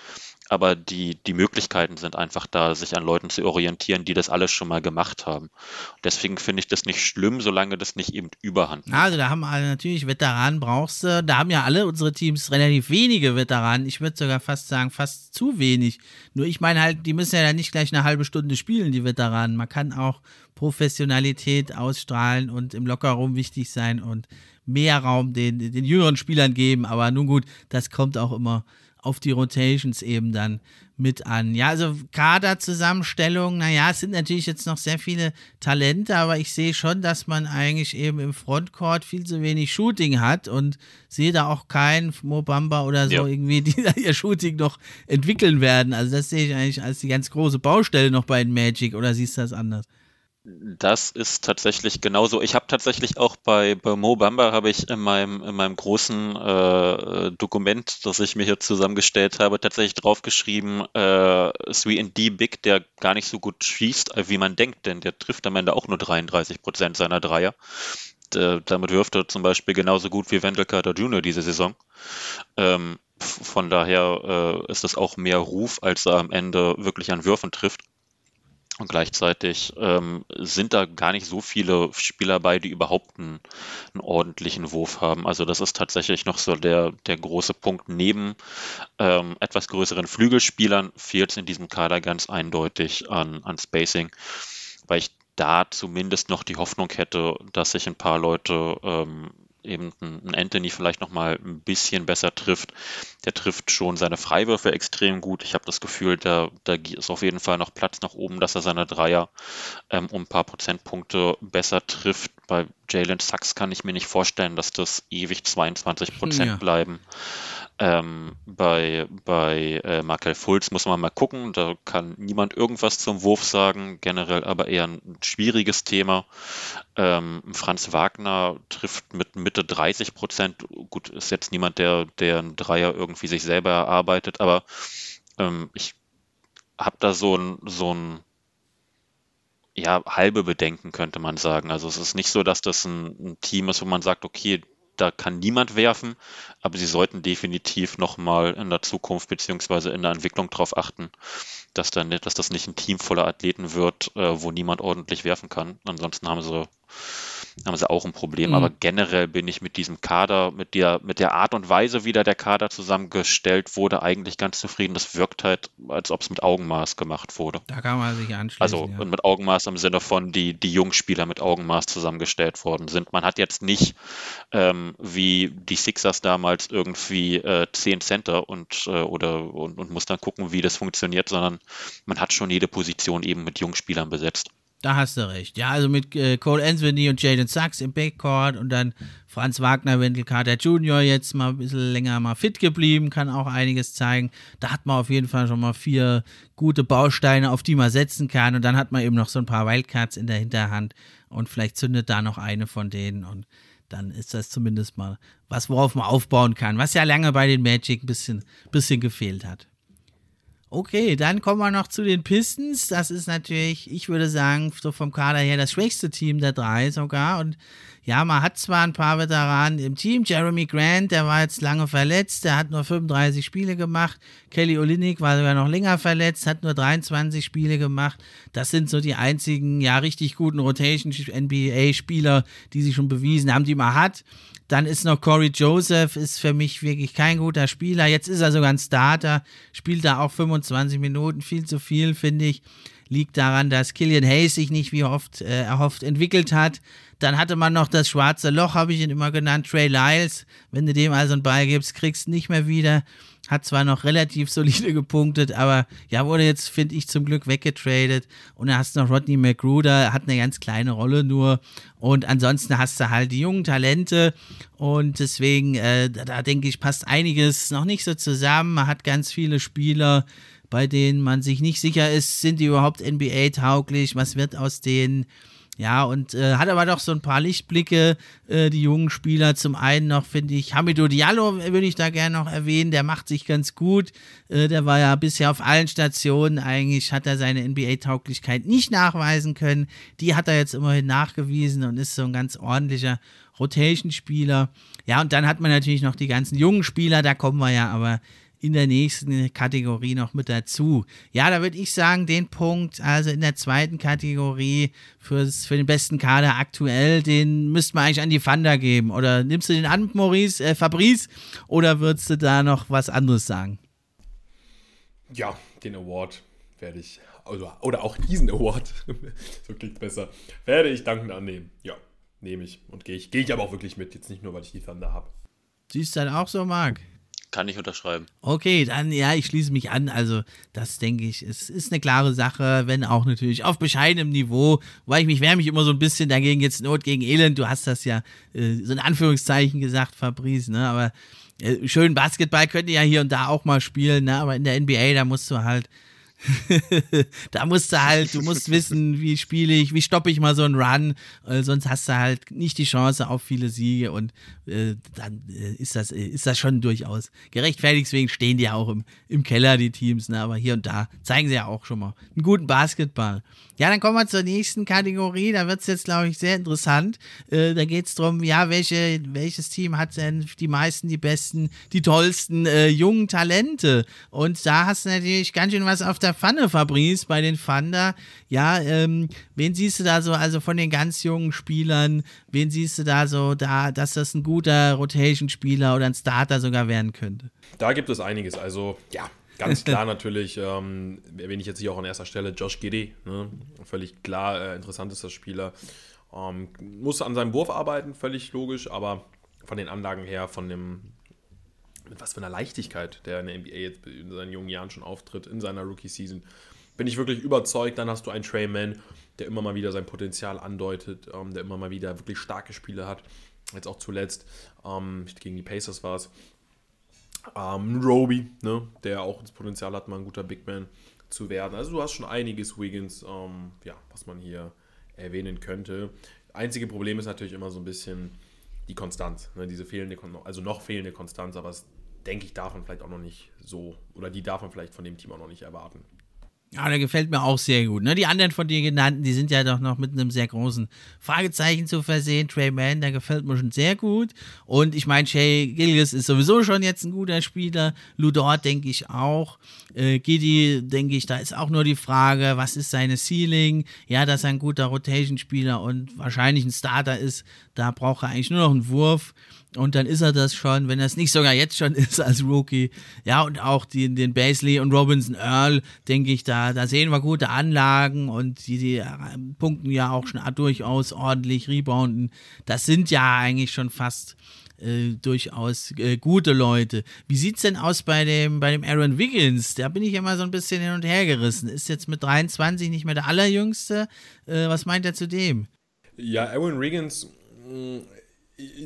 aber die, die Möglichkeiten sind einfach da, sich an Leuten zu orientieren, die das alles schon mal gemacht haben. Deswegen finde ich das nicht schlimm, solange das nicht eben überhand nimmt. Also da haben alle natürlich Veteranen brauchst du. Da haben ja alle unsere Teams relativ wenige Veteranen. Ich würde sogar fast sagen, fast zu wenig. Nur ich meine halt, die müssen ja dann nicht gleich eine halbe Stunde spielen, die Veteranen. Man kann auch Professionalität ausstrahlen und im Lockerraum wichtig sein und mehr Raum den, den jüngeren Spielern geben. Aber nun gut, das kommt auch immer auf die Rotations eben dann mit an. Ja, also Kaderzusammenstellung, naja, es sind natürlich jetzt noch sehr viele Talente, aber ich sehe schon, dass man eigentlich eben im Frontcourt viel zu wenig Shooting hat und sehe da auch keinen Mobamba oder so ja. irgendwie, die da ihr Shooting noch entwickeln werden. Also das sehe ich eigentlich als die ganz große Baustelle noch bei den Magic oder siehst du das anders? Das ist tatsächlich genauso. Ich habe tatsächlich auch bei, bei Mo Bamba habe ich in meinem, in meinem großen äh, Dokument, das ich mir hier zusammengestellt habe, tatsächlich draufgeschrieben, äh, 3D Big, der gar nicht so gut schießt, wie man denkt, denn der trifft am Ende auch nur 33 Prozent seiner Dreier. D damit wirft er zum Beispiel genauso gut wie Wendell Carter Jr. diese Saison. Ähm, von daher äh, ist das auch mehr Ruf, als er am Ende wirklich an Würfen trifft. Und gleichzeitig ähm, sind da gar nicht so viele Spieler bei, die überhaupt einen, einen, ordentlichen Wurf haben. Also das ist tatsächlich noch so der, der große Punkt. Neben ähm, etwas größeren Flügelspielern fehlt es in diesem Kader ganz eindeutig an, an Spacing, weil ich da zumindest noch die Hoffnung hätte, dass sich ein paar Leute ähm, eben ein Anthony vielleicht nochmal ein bisschen besser trifft. Der trifft schon seine Freiwürfe extrem gut. Ich habe das Gefühl, da, da ist auf jeden Fall noch Platz nach oben, dass er seine Dreier ähm, um ein paar Prozentpunkte besser trifft. Bei Jalen Sachs kann ich mir nicht vorstellen, dass das ewig 22 Prozent ja. bleiben. Ähm, bei bei äh, Markel Fulz muss man mal gucken, da kann niemand irgendwas zum Wurf sagen, generell aber eher ein schwieriges Thema. Ähm, Franz Wagner trifft mit Mitte 30 Prozent. Gut, ist jetzt niemand, der, der einen Dreier irgendwie sich selber erarbeitet, aber ähm, ich habe da so ein, so ein ja, halbe Bedenken, könnte man sagen. Also es ist nicht so, dass das ein, ein Team ist, wo man sagt, okay, da kann niemand werfen, aber sie sollten definitiv nochmal in der Zukunft beziehungsweise in der Entwicklung darauf achten, dass, dann, dass das nicht ein Team voller Athleten wird, äh, wo niemand ordentlich werfen kann. Ansonsten haben sie haben sie auch ein Problem. Mhm. Aber generell bin ich mit diesem Kader, mit der, mit der Art und Weise, wie da der Kader zusammengestellt wurde, eigentlich ganz zufrieden. Das wirkt halt, als ob es mit Augenmaß gemacht wurde. Da kann man sich anschließen. Also ja. mit Augenmaß im Sinne von, die, die Jungspieler mit Augenmaß zusammengestellt worden sind. Man hat jetzt nicht ähm, wie die Sixers damals irgendwie äh, zehn Center und, äh, oder, und, und muss dann gucken, wie das funktioniert, sondern man hat schon jede Position eben mit Jungspielern besetzt. Da hast du recht. Ja, also mit äh, Cole Anthony und Jaden Sachs im Backcourt und dann Franz Wagner, Wendell Carter Jr. jetzt mal ein bisschen länger mal fit geblieben, kann auch einiges zeigen. Da hat man auf jeden Fall schon mal vier gute Bausteine, auf die man setzen kann. Und dann hat man eben noch so ein paar Wildcards in der Hinterhand und vielleicht zündet da noch eine von denen und dann ist das zumindest mal was, worauf man aufbauen kann, was ja lange bei den Magic ein bisschen, bisschen gefehlt hat. Okay, dann kommen wir noch zu den Pistons. Das ist natürlich, ich würde sagen, so vom Kader her das schwächste Team der drei sogar. Und ja, man hat zwar ein paar Veteranen im Team. Jeremy Grant, der war jetzt lange verletzt, der hat nur 35 Spiele gemacht. Kelly Olynyk war sogar noch länger verletzt, hat nur 23 Spiele gemacht. Das sind so die einzigen, ja, richtig guten Rotation-NBA-Spieler, die sich schon bewiesen haben, die man hat. Dann ist noch Corey Joseph, ist für mich wirklich kein guter Spieler. Jetzt ist er sogar ein Starter, spielt da auch 25 Minuten, viel zu viel, finde ich. Liegt daran, dass Killian Hayes sich nicht wie oft äh, erhofft entwickelt hat. Dann hatte man noch das schwarze Loch, habe ich ihn immer genannt, Trey Lyles. Wenn du dem also einen Ball gibst, kriegst du nicht mehr wieder. Hat zwar noch relativ [LAUGHS] solide gepunktet, aber ja, wurde jetzt, finde ich, zum Glück weggetradet. Und dann hast du noch Rodney McGruder, hat eine ganz kleine Rolle nur. Und ansonsten hast du halt die jungen Talente. Und deswegen, äh, da, da denke ich, passt einiges noch nicht so zusammen. Man hat ganz viele Spieler, bei denen man sich nicht sicher ist, sind die überhaupt NBA-tauglich? Was wird aus denen? Ja, und äh, hat aber doch so ein paar Lichtblicke, äh, die jungen Spieler. Zum einen noch, finde ich, Hamidou Diallo würde ich da gerne noch erwähnen. Der macht sich ganz gut. Äh, der war ja bisher auf allen Stationen eigentlich, hat er seine NBA-Tauglichkeit nicht nachweisen können. Die hat er jetzt immerhin nachgewiesen und ist so ein ganz ordentlicher Rotation-Spieler. Ja, und dann hat man natürlich noch die ganzen jungen Spieler, da kommen wir ja aber in der nächsten Kategorie noch mit dazu. Ja, da würde ich sagen, den Punkt, also in der zweiten Kategorie fürs, für den besten Kader aktuell, den müsste man eigentlich an die Fanda geben. Oder nimmst du den an, Maurice, äh, Fabrice, oder würdest du da noch was anderes sagen? Ja, den Award werde ich, also, oder auch diesen Award, [LAUGHS] so klingt besser, werde ich dankend annehmen. Ja, nehme ich und gehe ich. Gehe ich aber auch wirklich mit, jetzt nicht nur, weil ich die Thunder habe. Siehst du dann auch so, Marc? Kann ich unterschreiben. Okay, dann ja, ich schließe mich an. Also, das denke ich, es ist eine klare Sache, wenn auch natürlich auf bescheidenem Niveau, weil ich mich wehre mich immer so ein bisschen dagegen, jetzt Not gegen Elend. Du hast das ja äh, so in Anführungszeichen gesagt, Fabrice, ne? Aber äh, schön Basketball könnt ihr ja hier und da auch mal spielen, ne? Aber in der NBA, da musst du halt [LAUGHS] da musst du halt, du musst wissen, wie spiele ich, wie stoppe ich mal so einen Run, äh, sonst hast du halt nicht die Chance auf viele Siege und äh, dann äh, ist, das, äh, ist das schon durchaus gerechtfertigt. Deswegen stehen die ja auch im, im Keller, die Teams, ne? aber hier und da zeigen sie ja auch schon mal einen guten Basketball. Ja, dann kommen wir zur nächsten Kategorie. Da wird es jetzt, glaube ich, sehr interessant. Äh, da geht es darum, ja, welche, welches Team hat denn die meisten, die besten, die tollsten äh, jungen Talente? Und da hast du natürlich ganz schön was auf der Pfanne, Fabrice, bei den Thunder. Ja, ähm, wen siehst du da so, also von den ganz jungen Spielern, wen siehst du da so, da, dass das ein guter Rotation-Spieler oder ein Starter sogar werden könnte? Da gibt es einiges. Also, ja, Ganz [LAUGHS] klar natürlich, ähm, erwähne ich jetzt hier auch an erster Stelle Josh Giddy. Ne? Völlig klar, äh, interessant ist das Spieler. Ähm, muss an seinem Wurf arbeiten, völlig logisch, aber von den Anlagen her, von dem, mit was für einer Leichtigkeit der in der NBA jetzt in seinen jungen Jahren schon auftritt, in seiner Rookie-Season, bin ich wirklich überzeugt. Dann hast du einen Trey Mann, der immer mal wieder sein Potenzial andeutet, ähm, der immer mal wieder wirklich starke Spiele hat. Jetzt auch zuletzt, ähm, gegen die Pacers war es, ähm, Roby, ne, der auch das Potenzial hat, mal ein guter Big Man zu werden. Also du hast schon einiges Wiggins, ähm, ja, was man hier erwähnen könnte. Einzige Problem ist natürlich immer so ein bisschen die Konstanz, ne, diese fehlende, also noch fehlende Konstanz, aber das denke ich darf man vielleicht auch noch nicht so, oder die darf man vielleicht von dem Team auch noch nicht erwarten. Ja, der gefällt mir auch sehr gut. Ne? Die anderen von dir genannten, die sind ja doch noch mit einem sehr großen Fragezeichen zu versehen. Trey Mann, der gefällt mir schon sehr gut. Und ich meine, Shay Gilgis ist sowieso schon jetzt ein guter Spieler. Ludort denke ich auch. Äh, Giddy, denke ich, da ist auch nur die Frage, was ist seine Ceiling? Ja, dass er ein guter Rotation-Spieler und wahrscheinlich ein Starter ist, Da braucht er eigentlich nur noch einen Wurf und dann ist er das schon, wenn er es nicht sogar jetzt schon [LAUGHS] ist als Rookie. Ja, und auch die, den Basley und Robinson Earl, denke ich, da, da sehen wir gute Anlagen und die, die punkten ja auch schon durchaus ordentlich, rebounden. Das sind ja eigentlich schon fast äh, durchaus äh, gute Leute. Wie sieht es denn aus bei dem, bei dem Aaron Wiggins? Da bin ich immer so ein bisschen hin und her gerissen. Ist jetzt mit 23 nicht mehr der allerjüngste. Äh, was meint er zu dem? Ja, Aaron Wiggins, mm,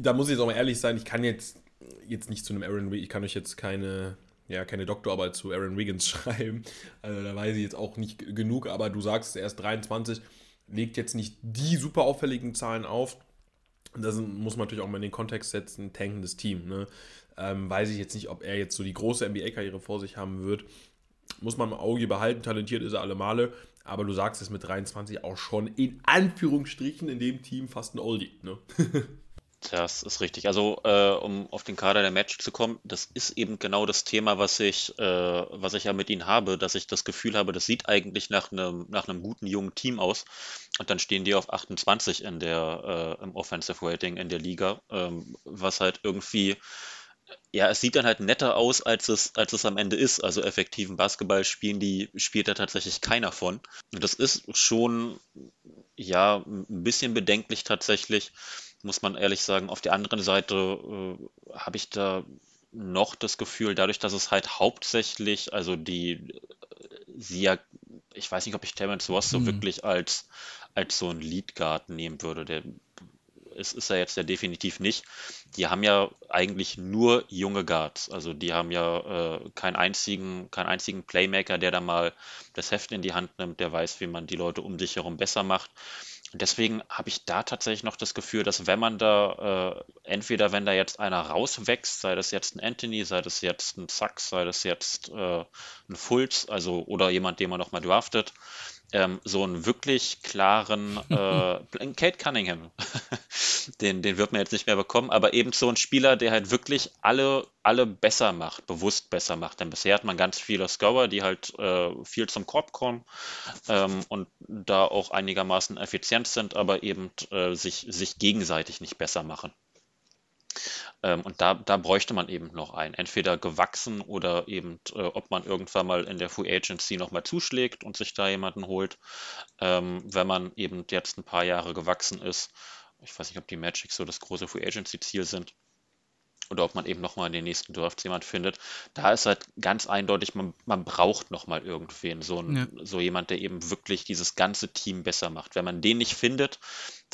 da muss ich jetzt auch mal ehrlich sein, ich kann jetzt, jetzt nicht zu einem Aaron Wiggins, ich kann euch jetzt keine, ja, keine Doktorarbeit zu Aaron Wiggins [LAUGHS] schreiben. Also da weiß ich jetzt auch nicht genug, aber du sagst, er ist 23, legt jetzt nicht die super auffälligen Zahlen auf das muss man natürlich auch mal in den Kontext setzen, tankendes Team. Ne? Ähm, weiß ich jetzt nicht, ob er jetzt so die große NBA-Karriere vor sich haben wird. Muss man im Auge behalten, talentiert ist er alle Male, aber du sagst es mit 23 auch schon in Anführungsstrichen in dem Team fast ein Oldie. Ne? [LAUGHS] Das ist richtig. Also, äh, um auf den Kader der Match zu kommen, das ist eben genau das Thema, was ich, äh, was ich ja mit ihnen habe, dass ich das Gefühl habe, das sieht eigentlich nach einem, nach einem guten jungen Team aus. Und dann stehen die auf 28 in der, äh, im Offensive Rating in der Liga, ähm, was halt irgendwie, ja, es sieht dann halt netter aus, als es, als es am Ende ist. Also effektiven Basketball spielen die, spielt da tatsächlich keiner von. Und das ist schon, ja, ein bisschen bedenklich tatsächlich muss man ehrlich sagen. Auf der anderen Seite äh, habe ich da noch das Gefühl, dadurch, dass es halt hauptsächlich, also die, sie ja, ich weiß nicht, ob ich Terence Ross so hm. wirklich als, als so ein Lead Guard nehmen würde. Der ist, ist er jetzt ja definitiv nicht. Die haben ja eigentlich nur junge Guards. Also die haben ja äh, keinen einzigen, keinen einzigen Playmaker, der da mal das Heft in die Hand nimmt, der weiß, wie man die Leute um sich herum besser macht. Und deswegen habe ich da tatsächlich noch das Gefühl, dass wenn man da, äh, entweder wenn da jetzt einer rauswächst, sei das jetzt ein Anthony, sei das jetzt ein Sachs, sei das jetzt äh, ein Fultz, also oder jemand, den man nochmal draftet, ähm, so einen wirklich klaren [LAUGHS] äh, Kate Cunningham, [LAUGHS] den, den wird man jetzt nicht mehr bekommen, aber eben so ein Spieler, der halt wirklich alle, alle besser macht, bewusst besser macht. Denn bisher hat man ganz viele Scorer, die halt äh, viel zum Korb kommen ähm, und da auch einigermaßen effizient sind, aber eben äh, sich, sich gegenseitig nicht besser machen. Ähm, und da, da bräuchte man eben noch einen. Entweder gewachsen oder eben, äh, ob man irgendwann mal in der Free Agency nochmal zuschlägt und sich da jemanden holt, ähm, wenn man eben jetzt ein paar Jahre gewachsen ist. Ich weiß nicht, ob die Magic so das große Free Agency-Ziel sind oder ob man eben nochmal in den nächsten Drafts jemand findet. Da ist halt ganz eindeutig, man, man braucht nochmal irgendwen, so, ein, ja. so jemand, der eben wirklich dieses ganze Team besser macht. Wenn man den nicht findet,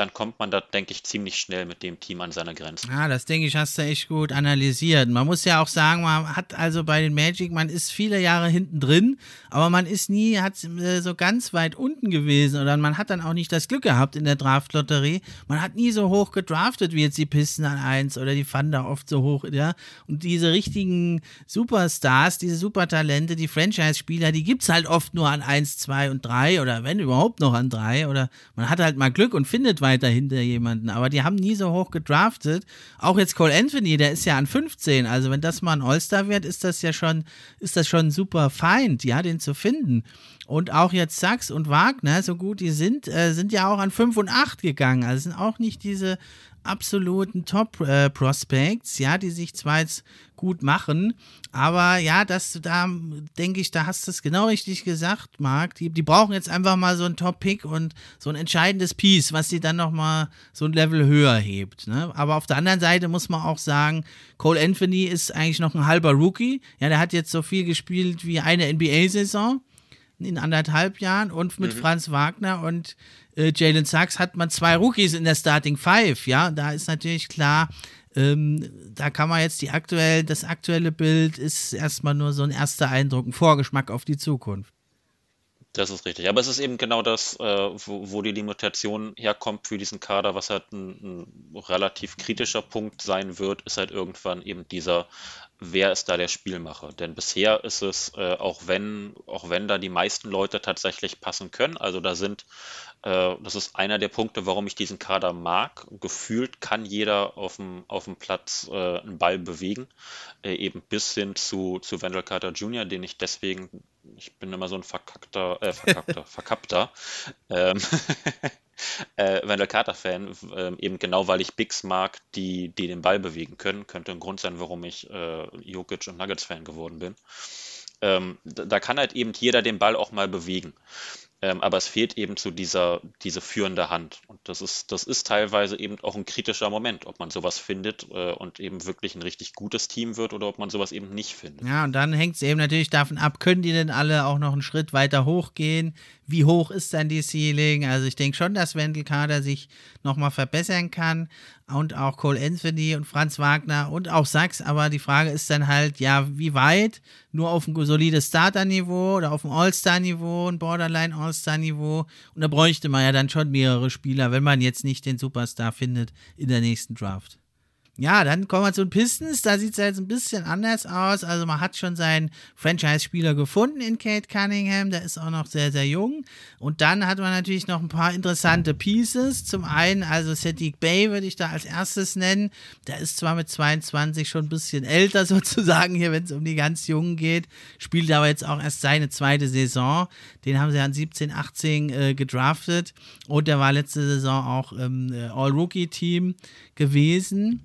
dann kommt man da, denke ich, ziemlich schnell mit dem Team an seine Grenzen. Ja, das denke ich, hast du echt gut analysiert. Man muss ja auch sagen, man hat also bei den Magic, man ist viele Jahre hinten drin, aber man ist nie, hat äh, so ganz weit unten gewesen oder man hat dann auch nicht das Glück gehabt in der Draftlotterie. Man hat nie so hoch gedraftet wie jetzt die Pisten an 1 oder die Thunder oft so hoch, ja. Und diese richtigen Superstars, diese Supertalente, die Franchise-Spieler, die gibt es halt oft nur an 1, 2 und 3 oder wenn überhaupt noch an 3 oder man hat halt mal Glück und findet weiter hinter jemanden. Aber die haben nie so hoch gedraftet. Auch jetzt Cole Anthony, der ist ja an 15. Also wenn das mal ein All-Star wird, ist das ja schon, ist das schon super Feind, ja, den zu finden. Und auch jetzt Sachs und Wagner, so gut die sind, äh, sind ja auch an 5 und 8 gegangen. Also sind auch nicht diese absoluten Top-Prospects, ja, die sich zwar jetzt gut machen, aber ja, das, da denke ich, da hast du es genau richtig gesagt, Marc. Die, die brauchen jetzt einfach mal so einen Top-Pick und so ein entscheidendes Piece, was sie dann nochmal so ein Level höher hebt. Ne? Aber auf der anderen Seite muss man auch sagen, Cole Anthony ist eigentlich noch ein halber Rookie. Ja, der hat jetzt so viel gespielt wie eine NBA-Saison in anderthalb Jahren und mit mhm. Franz Wagner und äh, Jalen Sachs hat man zwei Rookies in der Starting Five, ja, da ist natürlich klar, ähm, da kann man jetzt die aktuell, das aktuelle Bild ist erstmal nur so ein erster Eindruck, ein Vorgeschmack auf die Zukunft. Das ist richtig. Aber es ist eben genau das, äh, wo, wo, die Limitation herkommt für diesen Kader, was halt ein, ein, relativ kritischer Punkt sein wird, ist halt irgendwann eben dieser wer ist da der Spielmacher? Denn bisher ist es, äh, auch wenn, auch wenn da die meisten Leute tatsächlich passen können, also da sind, äh, das ist einer der Punkte, warum ich diesen Kader mag. Gefühlt kann jeder auf dem, auf dem Platz äh, einen Ball bewegen, äh, eben bis hin zu, zu Wendell Carter Jr., den ich deswegen, ich bin immer so ein verkackter, äh, verkackter, [LAUGHS] verkappter, ähm, [LAUGHS] äh, Wendell Carter-Fan, äh, eben genau weil ich Bigs mag, die, die den Ball bewegen können. Könnte ein Grund sein, warum ich äh, Jokic und Nuggets-Fan geworden bin. Ähm, da, da kann halt eben jeder den Ball auch mal bewegen. Ähm, aber es fehlt eben zu dieser diese führende Hand. Und das ist, das ist teilweise eben auch ein kritischer Moment, ob man sowas findet äh, und eben wirklich ein richtig gutes Team wird oder ob man sowas eben nicht findet. Ja, und dann hängt es eben natürlich davon ab, können die denn alle auch noch einen Schritt weiter hochgehen? Wie hoch ist dann die Ceiling? Also ich denke schon, dass Wendel Kader sich nochmal verbessern kann und auch Cole Anthony und Franz Wagner und auch Sachs. Aber die Frage ist dann halt, ja, wie weit? Nur auf ein solides Starter-Niveau oder auf ein All-Star-Niveau, ein Borderline-All-Star-Niveau. Und da bräuchte man ja dann schon mehrere Spieler, wenn man jetzt nicht den Superstar findet in der nächsten Draft. Ja, dann kommen wir zu den Pistons. Da sieht es jetzt ein bisschen anders aus. Also man hat schon seinen Franchise-Spieler gefunden in Kate Cunningham. Der ist auch noch sehr, sehr jung. Und dann hat man natürlich noch ein paar interessante Pieces. Zum einen, also Sadiq Bay würde ich da als erstes nennen. Der ist zwar mit 22 schon ein bisschen älter [LAUGHS] sozusagen hier, wenn es um die ganz Jungen geht. Spielt aber jetzt auch erst seine zweite Saison. Den haben sie an 17, 18 äh, gedraftet. Und der war letzte Saison auch im äh, All-Rookie-Team gewesen.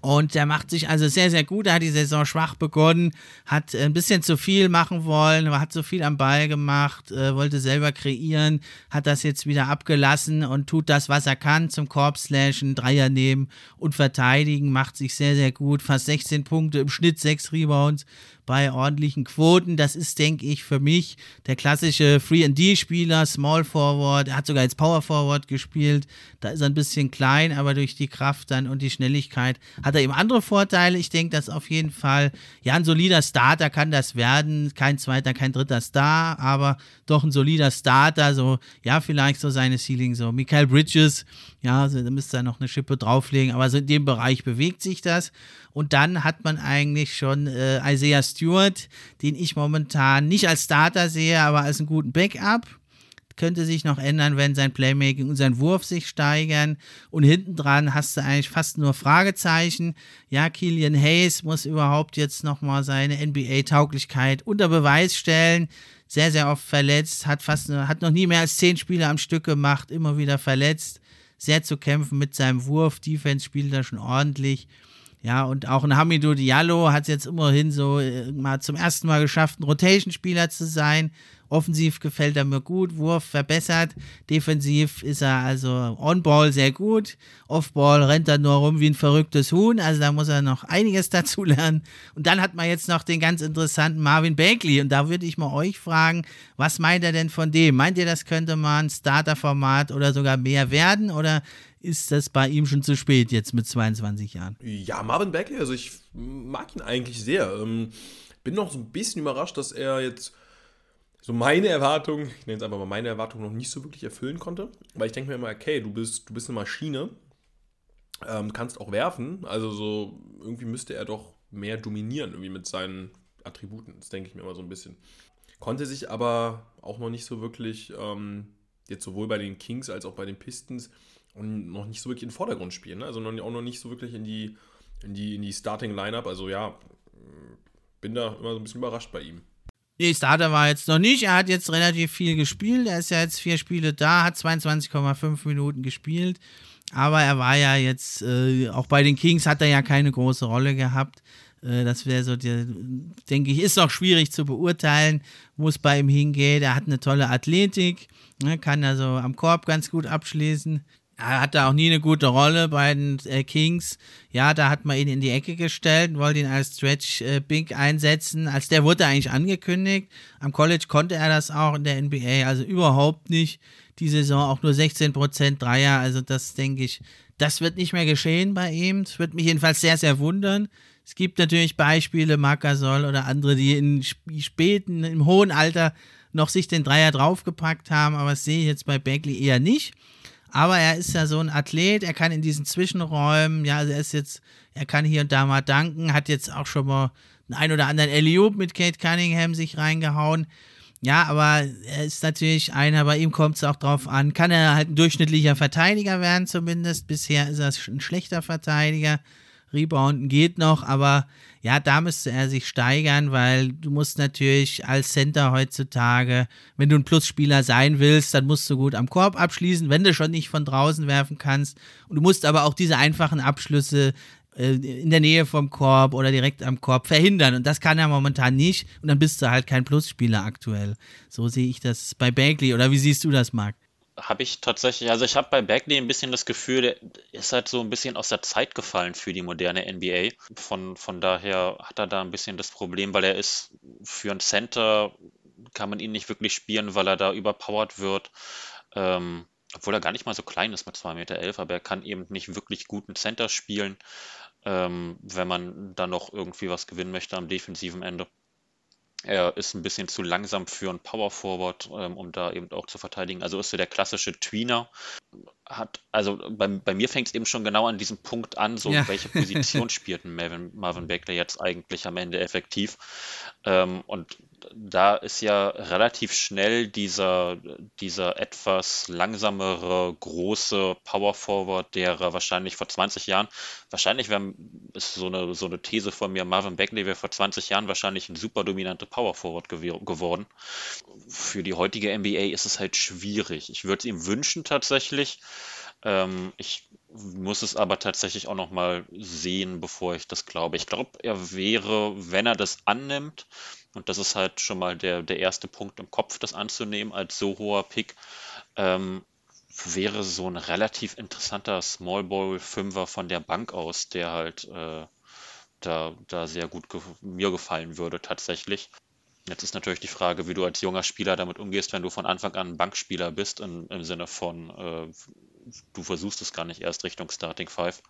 Und der macht sich also sehr, sehr gut. Er hat die Saison schwach begonnen, hat ein bisschen zu viel machen wollen, hat zu viel am Ball gemacht, äh, wollte selber kreieren, hat das jetzt wieder abgelassen und tut das, was er kann, zum Korb slashen, Dreier nehmen und verteidigen, macht sich sehr, sehr gut. Fast 16 Punkte, im Schnitt 6 Rebounds bei ordentlichen Quoten. Das ist, denke ich, für mich der klassische Free-and-D-Spieler, Small Forward. Er hat sogar als Power Forward gespielt. Da ist er ein bisschen klein, aber durch die Kraft dann und die Schnelligkeit hat er eben andere Vorteile. Ich denke, dass auf jeden Fall, ja, ein solider Starter kann das werden. Kein zweiter, kein dritter Star, aber doch ein solider Starter. So, ja, vielleicht so seine Ceiling, so Michael Bridges. Ja, also, da müsste er noch eine Schippe drauflegen, aber so in dem Bereich bewegt sich das. Und dann hat man eigentlich schon äh, Isaiah Stewart, den ich momentan nicht als Starter sehe, aber als einen guten Backup. Könnte sich noch ändern, wenn sein Playmaking und sein Wurf sich steigern. Und hinten dran hast du eigentlich fast nur Fragezeichen. Ja, Killian Hayes muss überhaupt jetzt nochmal seine NBA-Tauglichkeit unter Beweis stellen. Sehr, sehr oft verletzt, hat fast hat noch nie mehr als zehn Spiele am Stück gemacht, immer wieder verletzt. Sehr zu kämpfen mit seinem Wurf. Defense spielt er schon ordentlich. Ja, und auch ein Hamidou Diallo hat es jetzt immerhin so äh, mal zum ersten Mal geschafft, ein Rotation-Spieler zu sein. Offensiv gefällt er mir gut, Wurf verbessert. Defensiv ist er also on-ball sehr gut. Off-ball rennt er nur rum wie ein verrücktes Huhn. Also da muss er noch einiges [LAUGHS] dazu lernen. Und dann hat man jetzt noch den ganz interessanten Marvin Bagley. Und da würde ich mal euch fragen, was meint er denn von dem? Meint ihr, das könnte mal ein Starter-Format oder sogar mehr werden? Oder ist das bei ihm schon zu spät jetzt mit 22 Jahren? Ja, Marvin Bagley, also ich mag ihn eigentlich sehr. Ähm, bin noch so ein bisschen überrascht, dass er jetzt so meine Erwartungen, ich nenne es einfach mal meine Erwartungen, noch nicht so wirklich erfüllen konnte. Weil ich denke mir immer, okay, du bist, du bist eine Maschine, ähm, kannst auch werfen. Also so irgendwie müsste er doch mehr dominieren, irgendwie mit seinen Attributen. Das denke ich mir immer so ein bisschen. Konnte sich aber auch noch nicht so wirklich, ähm, jetzt sowohl bei den Kings als auch bei den Pistons, und noch nicht so wirklich in den Vordergrund spielen. Ne? Also noch, auch noch nicht so wirklich in die, in die, in die Starting-Lineup. Also ja, bin da immer so ein bisschen überrascht bei ihm. Nee, Starter war jetzt noch nicht. Er hat jetzt relativ viel gespielt. Er ist ja jetzt vier Spiele da, hat 22,5 Minuten gespielt. Aber er war ja jetzt, äh, auch bei den Kings hat er ja keine große Rolle gehabt. Äh, das wäre so, der, denke ich, ist auch schwierig zu beurteilen, wo es bei ihm hingeht. Er hat eine tolle Athletik, ne, kann also am Korb ganz gut abschließen. Er hatte auch nie eine gute Rolle bei den äh, Kings. Ja, da hat man ihn in die Ecke gestellt, wollte ihn als Stretch äh, Big einsetzen. Als der wurde eigentlich angekündigt. Am College konnte er das auch in der NBA, also überhaupt nicht. Die Saison auch nur 16% Dreier, also das denke ich, das wird nicht mehr geschehen bei ihm. Das wird mich jedenfalls sehr, sehr wundern. Es gibt natürlich Beispiele, Marcasol oder andere, die in späten, im hohen Alter noch sich den Dreier draufgepackt haben, aber das sehe ich jetzt bei Bagley eher nicht. Aber er ist ja so ein Athlet, er kann in diesen Zwischenräumen, ja, also er ist jetzt, er kann hier und da mal danken, hat jetzt auch schon mal einen ein oder anderen Eliop mit Kate Cunningham sich reingehauen. Ja, aber er ist natürlich einer, bei ihm kommt es auch drauf an, kann er halt ein durchschnittlicher Verteidiger werden zumindest. Bisher ist er ein schlechter Verteidiger. Rebounden geht noch, aber ja, da müsste er sich steigern, weil du musst natürlich als Center heutzutage, wenn du ein Plusspieler sein willst, dann musst du gut am Korb abschließen, wenn du schon nicht von draußen werfen kannst. Und du musst aber auch diese einfachen Abschlüsse äh, in der Nähe vom Korb oder direkt am Korb verhindern. Und das kann er momentan nicht. Und dann bist du halt kein Plusspieler aktuell. So sehe ich das bei Bagley. Oder wie siehst du das, Marc? Habe ich tatsächlich, also ich habe bei Bagley ein bisschen das Gefühl, der ist halt so ein bisschen aus der Zeit gefallen für die moderne NBA. Von, von daher hat er da ein bisschen das Problem, weil er ist für ein Center, kann man ihn nicht wirklich spielen, weil er da überpowered wird. Ähm, obwohl er gar nicht mal so klein ist mit 2,11 Meter, elf, aber er kann eben nicht wirklich guten Center spielen, ähm, wenn man dann noch irgendwie was gewinnen möchte am defensiven Ende. Er ist ein bisschen zu langsam für ein Power Forward, ähm, um da eben auch zu verteidigen. Also ist so der klassische Tweener. Hat, also bei, bei mir fängt es eben schon genau an diesem Punkt an, so ja. welche Position spielt Marvin, Marvin Bagley jetzt eigentlich am Ende effektiv. Ähm, und da ist ja relativ schnell dieser, dieser etwas langsamere, große Power Forward, der wahrscheinlich vor 20 Jahren, wahrscheinlich wäre, ist so eine, so eine These von mir, Marvin Bagley wäre vor 20 Jahren wahrscheinlich ein super dominante Power Forward gew geworden. Für die heutige NBA ist es halt schwierig. Ich würde es ihm wünschen tatsächlich. Ähm, ich muss es aber tatsächlich auch noch mal sehen, bevor ich das glaube. Ich glaube, er wäre, wenn er das annimmt, und das ist halt schon mal der, der erste Punkt im Kopf, das anzunehmen als so hoher Pick. Ähm, wäre so ein relativ interessanter Small Ball Fünfer von der Bank aus, der halt äh, da, da sehr gut ge mir gefallen würde tatsächlich. Jetzt ist natürlich die Frage, wie du als junger Spieler damit umgehst, wenn du von Anfang an Bankspieler bist, in, im Sinne von, äh, du versuchst es gar nicht erst Richtung Starting Five.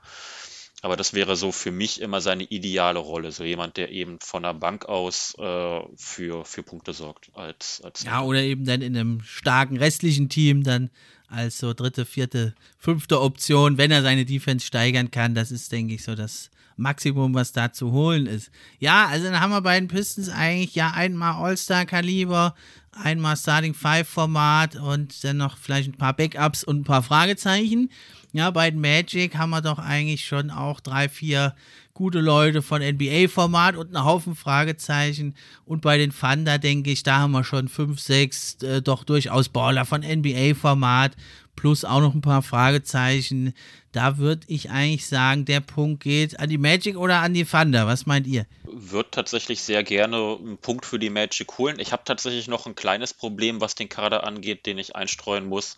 Aber das wäre so für mich immer seine ideale Rolle, so jemand, der eben von der Bank aus äh, für, für Punkte sorgt. Als, als ja, oder eben dann in einem starken restlichen Team dann als so dritte, vierte, fünfte Option, wenn er seine Defense steigern kann. Das ist, denke ich, so das Maximum, was da zu holen ist. Ja, also dann haben wir bei den Pistons eigentlich ja einmal All-Star-Kaliber, einmal Starting Five-Format und dann noch vielleicht ein paar Backups und ein paar Fragezeichen. Ja, bei den Magic haben wir doch eigentlich schon auch drei, vier gute Leute von NBA-Format und einen Haufen Fragezeichen. Und bei den Thunder denke ich, da haben wir schon fünf, sechs äh, doch durchaus Baller von NBA-Format plus auch noch ein paar Fragezeichen. Da würde ich eigentlich sagen, der Punkt geht an die Magic oder an die Thunder. Was meint ihr? Würde tatsächlich sehr gerne einen Punkt für die Magic holen. Ich habe tatsächlich noch ein kleines Problem, was den Kader angeht, den ich einstreuen muss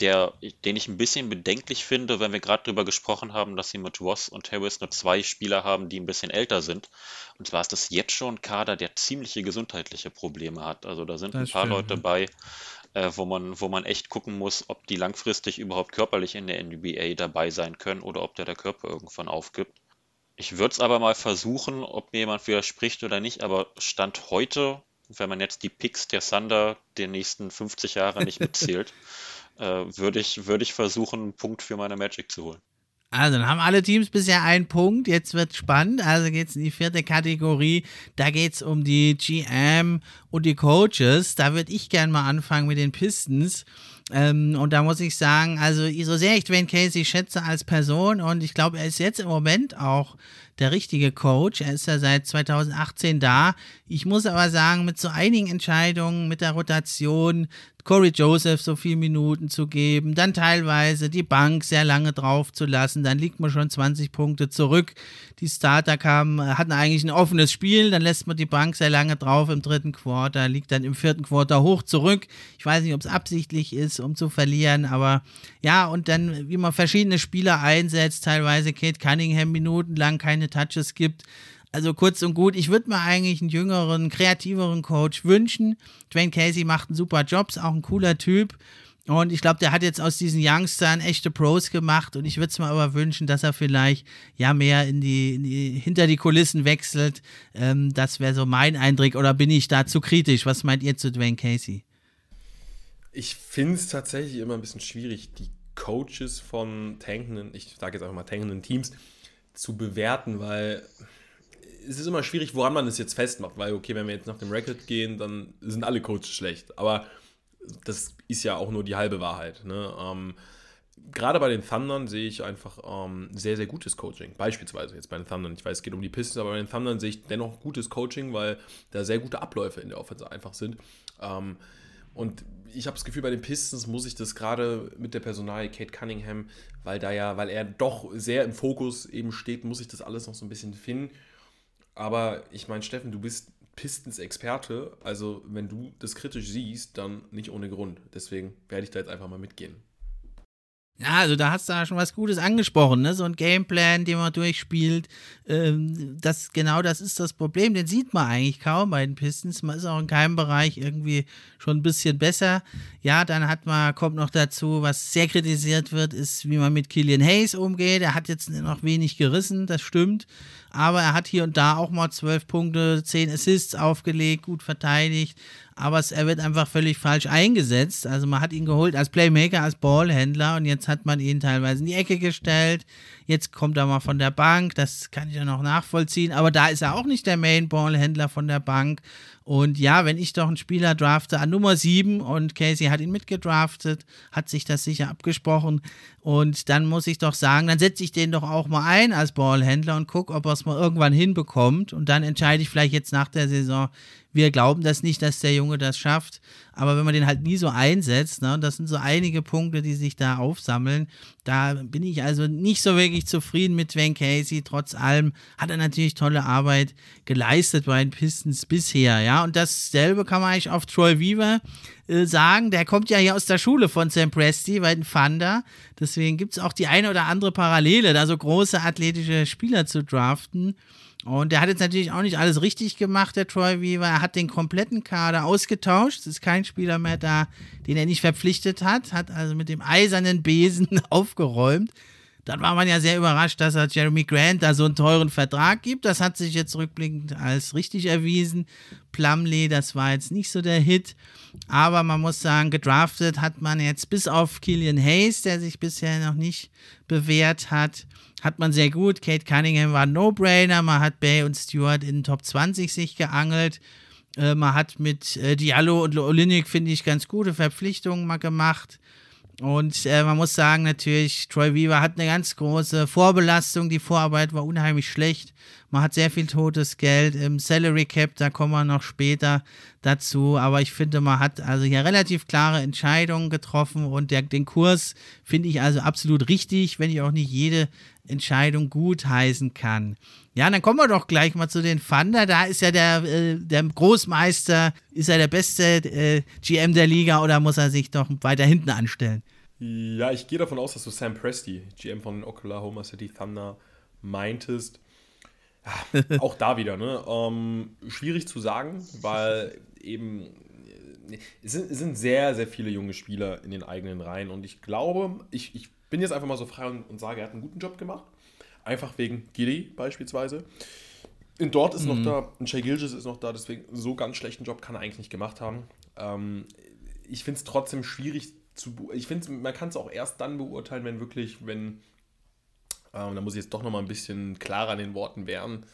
der, den ich ein bisschen bedenklich finde, wenn wir gerade darüber gesprochen haben, dass sie mit Ross und Harris nur zwei Spieler haben, die ein bisschen älter sind. Und zwar ist das jetzt schon ein Kader, der ziemliche gesundheitliche Probleme hat. Also da sind das ein paar stimmt. Leute bei, äh, wo, man, wo man echt gucken muss, ob die langfristig überhaupt körperlich in der NBA dabei sein können oder ob der der Körper irgendwann aufgibt. Ich würde es aber mal versuchen, ob mir jemand widerspricht oder nicht, aber Stand heute, wenn man jetzt die Picks der Thunder der nächsten 50 Jahre nicht mitzählt, [LAUGHS] äh, würde ich, würd ich versuchen, einen Punkt für meine Magic zu holen. Also, dann haben alle Teams bisher einen Punkt. Jetzt wird spannend. Also geht es in die vierte Kategorie. Da geht es um die GM und die Coaches. Da würde ich gerne mal anfangen mit den Pistons. Ähm, und da muss ich sagen, also so sehr ich Dwayne Casey schätze als Person und ich glaube, er ist jetzt im Moment auch der richtige Coach. Er ist ja seit 2018 da. Ich muss aber sagen, mit so einigen Entscheidungen, mit der Rotation, Corey Joseph so viele Minuten zu geben, dann teilweise die Bank sehr lange drauf zu lassen, dann liegt man schon 20 Punkte zurück. Die Starter kamen, hatten eigentlich ein offenes Spiel, dann lässt man die Bank sehr lange drauf im dritten Quarter, liegt dann im vierten Quarter hoch zurück. Ich weiß nicht, ob es absichtlich ist, um zu verlieren, aber ja, und dann, wie man verschiedene Spieler einsetzt, teilweise Kate Cunningham minutenlang keine Touches gibt. Also kurz und gut, ich würde mir eigentlich einen jüngeren, kreativeren Coach wünschen. Dwayne Casey macht einen super Job, ist auch ein cooler Typ. Und ich glaube, der hat jetzt aus diesen Youngstern echte Pros gemacht. Und ich würde es mir aber wünschen, dass er vielleicht ja mehr in die, in die hinter die Kulissen wechselt. Ähm, das wäre so mein Eindruck. Oder bin ich da zu kritisch? Was meint ihr zu Dwayne Casey? Ich finde es tatsächlich immer ein bisschen schwierig, die Coaches von tankenden, ich sage jetzt einfach mal tankenden Teams, zu bewerten, weil es ist immer schwierig, woran man es jetzt festmacht, weil, okay, wenn wir jetzt nach dem Record gehen, dann sind alle Coaches schlecht. Aber das ist ja auch nur die halbe Wahrheit. Ne? Ähm, gerade bei den Thundern sehe ich einfach ähm, sehr, sehr gutes Coaching. Beispielsweise jetzt bei den Thundern. Ich weiß, es geht um die Pistons, aber bei den Thundern sehe ich dennoch gutes Coaching, weil da sehr gute Abläufe in der Offense einfach sind. Ähm, und ich habe das Gefühl, bei den Pistons muss ich das gerade mit der Personalie Kate Cunningham, weil da ja, weil er doch sehr im Fokus eben steht, muss ich das alles noch so ein bisschen finden. Aber ich meine, Steffen, du bist Pistons-Experte, also wenn du das kritisch siehst, dann nicht ohne Grund. Deswegen werde ich da jetzt einfach mal mitgehen. Ja, also da hast du ja schon was Gutes angesprochen, ne? So ein Gameplan, den man durchspielt. Ähm, das, genau das ist das Problem. Den sieht man eigentlich kaum bei den Pistons. Man ist auch in keinem Bereich irgendwie schon ein bisschen besser. Ja, dann hat man, kommt noch dazu, was sehr kritisiert wird, ist, wie man mit Killian Hayes umgeht. Er hat jetzt noch wenig gerissen, das stimmt. Aber er hat hier und da auch mal zwölf Punkte, zehn Assists aufgelegt, gut verteidigt aber es, er wird einfach völlig falsch eingesetzt. Also man hat ihn geholt als Playmaker, als Ballhändler und jetzt hat man ihn teilweise in die Ecke gestellt. Jetzt kommt er mal von der Bank, das kann ich ja noch nachvollziehen, aber da ist er auch nicht der Main-Ballhändler von der Bank. Und ja, wenn ich doch einen Spieler drafte an Nummer 7 und Casey hat ihn mitgedraftet, hat sich das sicher abgesprochen. Und dann muss ich doch sagen, dann setze ich den doch auch mal ein als Ballhändler und gucke, ob er es mal irgendwann hinbekommt. Und dann entscheide ich vielleicht jetzt nach der Saison, wir glauben das nicht, dass der Junge das schafft. Aber wenn man den halt nie so einsetzt, ne, das sind so einige Punkte, die sich da aufsammeln, da bin ich also nicht so wirklich zufrieden mit Van Casey. Trotz allem hat er natürlich tolle Arbeit geleistet bei den Pistons bisher, ja. Und dasselbe kann man eigentlich auf Troy Weaver äh, sagen. Der kommt ja hier aus der Schule von Sam Presti bei den Thunder. Deswegen gibt es auch die eine oder andere Parallele, da so große athletische Spieler zu draften. Und der hat jetzt natürlich auch nicht alles richtig gemacht, der Troy Weaver. Er hat den kompletten Kader ausgetauscht. Es ist kein Spieler mehr da, den er nicht verpflichtet hat. Hat also mit dem eisernen Besen [LAUGHS] aufgeräumt. Dann war man ja sehr überrascht, dass er Jeremy Grant da so einen teuren Vertrag gibt. Das hat sich jetzt rückblickend als richtig erwiesen. Plumlee, das war jetzt nicht so der Hit. Aber man muss sagen, gedraftet hat man jetzt bis auf Killian Hayes, der sich bisher noch nicht bewährt hat, hat man sehr gut. Kate Cunningham war No-Brainer. Man hat Bay und Stewart in den Top 20 sich geangelt. Äh, man hat mit äh, Diallo und Olinik, finde ich, ganz gute Verpflichtungen mal gemacht. Und äh, man muss sagen, natürlich, Troy Weaver hat eine ganz große Vorbelastung. Die Vorarbeit war unheimlich schlecht. Man hat sehr viel totes Geld im Salary Cap, da kommen wir noch später dazu. Aber ich finde, man hat also hier relativ klare Entscheidungen getroffen und der, den Kurs finde ich also absolut richtig, wenn ich auch nicht jede Entscheidung gut heißen kann. Ja, dann kommen wir doch gleich mal zu den Thunder. Da ist ja der, äh, der Großmeister, ist er der beste äh, GM der Liga oder muss er sich doch weiter hinten anstellen? Ja, ich gehe davon aus, dass du Sam Presti, GM von Oklahoma City Thunder, meintest. Ja, auch da wieder, ne? Ähm, schwierig zu sagen, weil eben es sind, es sind, sehr, sehr viele junge Spieler in den eigenen Reihen und ich glaube, ich, ich bin jetzt einfach mal so frei und, und, sage, er hat einen guten Job gemacht. Einfach wegen Giddy beispielsweise. In dort ist mhm. noch da, und Shay Gilges ist noch da, deswegen so ganz schlechten Job kann er eigentlich nicht gemacht haben. Ähm, ich finde es trotzdem schwierig zu. Ich finde, man kann es auch erst dann beurteilen, wenn wirklich, wenn ähm, da muss ich jetzt doch nochmal ein bisschen klarer an den Worten werden,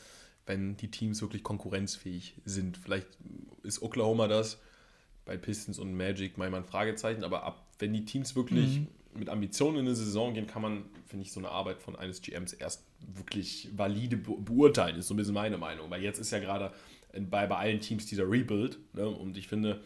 wenn die Teams wirklich konkurrenzfähig sind. Vielleicht ist Oklahoma das, bei Pistons und Magic mal ein Fragezeichen, aber ab, wenn die Teams wirklich mhm. Mit Ambitionen in eine Saison gehen, kann man, finde ich, so eine Arbeit von eines GMs erst wirklich valide be beurteilen, ist so ein bisschen meine Meinung. Weil jetzt ist ja gerade bei, bei allen Teams dieser Rebuild ne? und ich finde,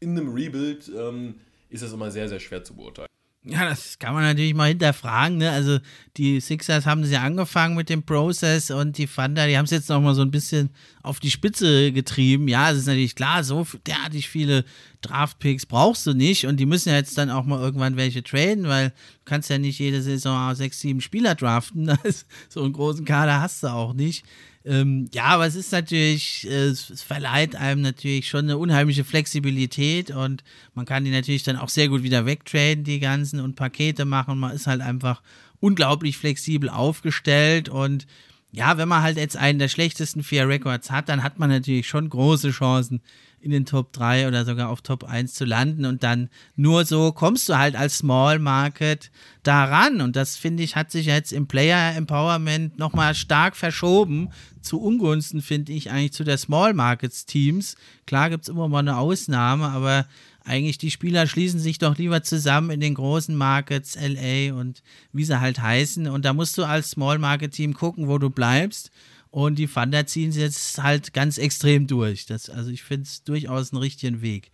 in einem Rebuild ähm, ist das immer sehr, sehr schwer zu beurteilen. Ja, das kann man natürlich mal hinterfragen. Ne? Also die Sixers haben es ja angefangen mit dem Prozess und die Thunder, die haben es jetzt noch mal so ein bisschen auf die Spitze getrieben. Ja, es ist natürlich klar, so derartig viele Draftpicks brauchst du nicht und die müssen ja jetzt dann auch mal irgendwann welche traden, weil du kannst ja nicht jede Saison sechs, sieben Spieler draften. [LAUGHS] so einen großen Kader hast du auch nicht. Ähm, ja, aber es ist natürlich, äh, es verleiht einem natürlich schon eine unheimliche Flexibilität und man kann die natürlich dann auch sehr gut wieder wegtraden, die ganzen und Pakete machen. Man ist halt einfach unglaublich flexibel aufgestellt und ja, wenn man halt jetzt einen der schlechtesten vier Records hat, dann hat man natürlich schon große Chancen, in den Top 3 oder sogar auf Top 1 zu landen und dann nur so kommst du halt als Small Market daran und das finde ich hat sich jetzt im Player Empowerment nochmal stark verschoben zu Ungunsten finde ich eigentlich zu der Small Markets Teams. Klar gibt es immer mal eine Ausnahme, aber eigentlich die Spieler schließen sich doch lieber zusammen in den großen Markets, LA und wie sie halt heißen. Und da musst du als Small Market Team gucken, wo du bleibst. Und die Thunder ziehen sie jetzt halt ganz extrem durch. Das, also ich finde es durchaus einen richtigen Weg.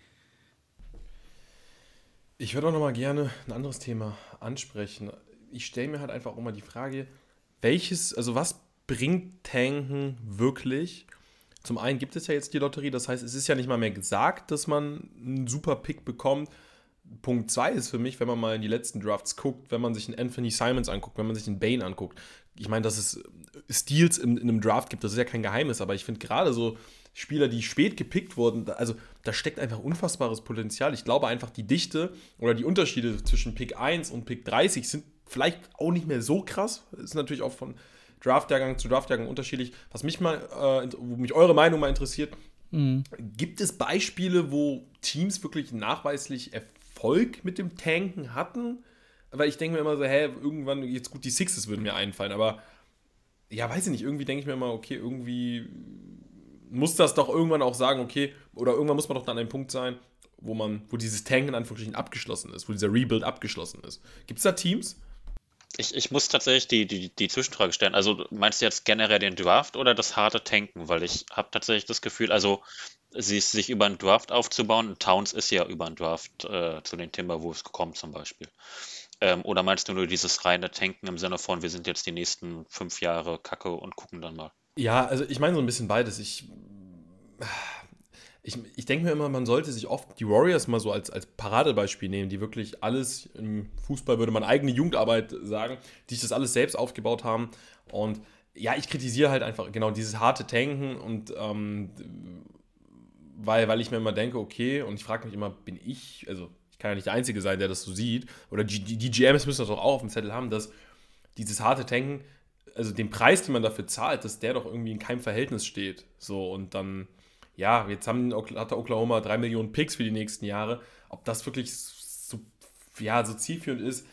Ich würde auch noch mal gerne ein anderes Thema ansprechen. Ich stelle mir halt einfach auch mal die Frage, welches, also was bringt Tanken wirklich? Zum einen gibt es ja jetzt die Lotterie, das heißt, es ist ja nicht mal mehr gesagt, dass man einen super Pick bekommt. Punkt 2 ist für mich, wenn man mal in die letzten Drafts guckt, wenn man sich einen Anthony Simons anguckt, wenn man sich einen Bane anguckt. Ich meine, dass es Steals in, in einem Draft gibt, das ist ja kein Geheimnis, aber ich finde gerade so Spieler, die spät gepickt wurden, also da steckt einfach unfassbares Potenzial. Ich glaube einfach, die Dichte oder die Unterschiede zwischen Pick 1 und Pick 30 sind vielleicht auch nicht mehr so krass. Ist natürlich auch von Draftjahrgang zu Draftjahrgang unterschiedlich. Was mich mal, äh, wo mich eure Meinung mal interessiert, mhm. gibt es Beispiele, wo Teams wirklich nachweislich Erfolg mit dem Tanken hatten? Weil ich denke mir immer so, hä, irgendwann, jetzt gut, die Sixes würden mir einfallen, aber ja, weiß ich nicht, irgendwie denke ich mir immer, okay, irgendwie muss das doch irgendwann auch sagen, okay, oder irgendwann muss man doch dann an einem Punkt sein, wo man, wo dieses Tank in Anführungsstrichen abgeschlossen ist, wo dieser Rebuild abgeschlossen ist. Gibt es da Teams? Ich, ich muss tatsächlich die, die, die Zwischenfrage stellen. Also meinst du jetzt generell den Draft oder das harte Tanken? Weil ich habe tatsächlich das Gefühl, also sie sich über einen Draft aufzubauen, Towns ist ja über einen Draft äh, zu den Timberwolves gekommen zum Beispiel. Ähm, oder meinst du nur dieses reine Tanken im Sinne von, wir sind jetzt die nächsten fünf Jahre Kacke und gucken dann mal? Ja, also ich meine so ein bisschen beides. Ich, ich, ich denke mir immer, man sollte sich oft die Warriors mal so als, als Paradebeispiel nehmen, die wirklich alles im Fußball, würde man eigene Jugendarbeit sagen, die sich das alles selbst aufgebaut haben. Und ja, ich kritisiere halt einfach genau dieses harte Tanken und ähm, weil, weil ich mir immer denke, okay, und ich frage mich immer, bin ich, also ich kann ja nicht der Einzige sein, der das so sieht, oder die, die GMs müssen das doch auch auf dem Zettel haben, dass dieses harte Tanken also den Preis, den man dafür zahlt, dass der doch irgendwie in keinem Verhältnis steht. So, und dann, ja, jetzt haben, hat Oklahoma drei Millionen Picks für die nächsten Jahre. Ob das wirklich so, ja, so zielführend ist,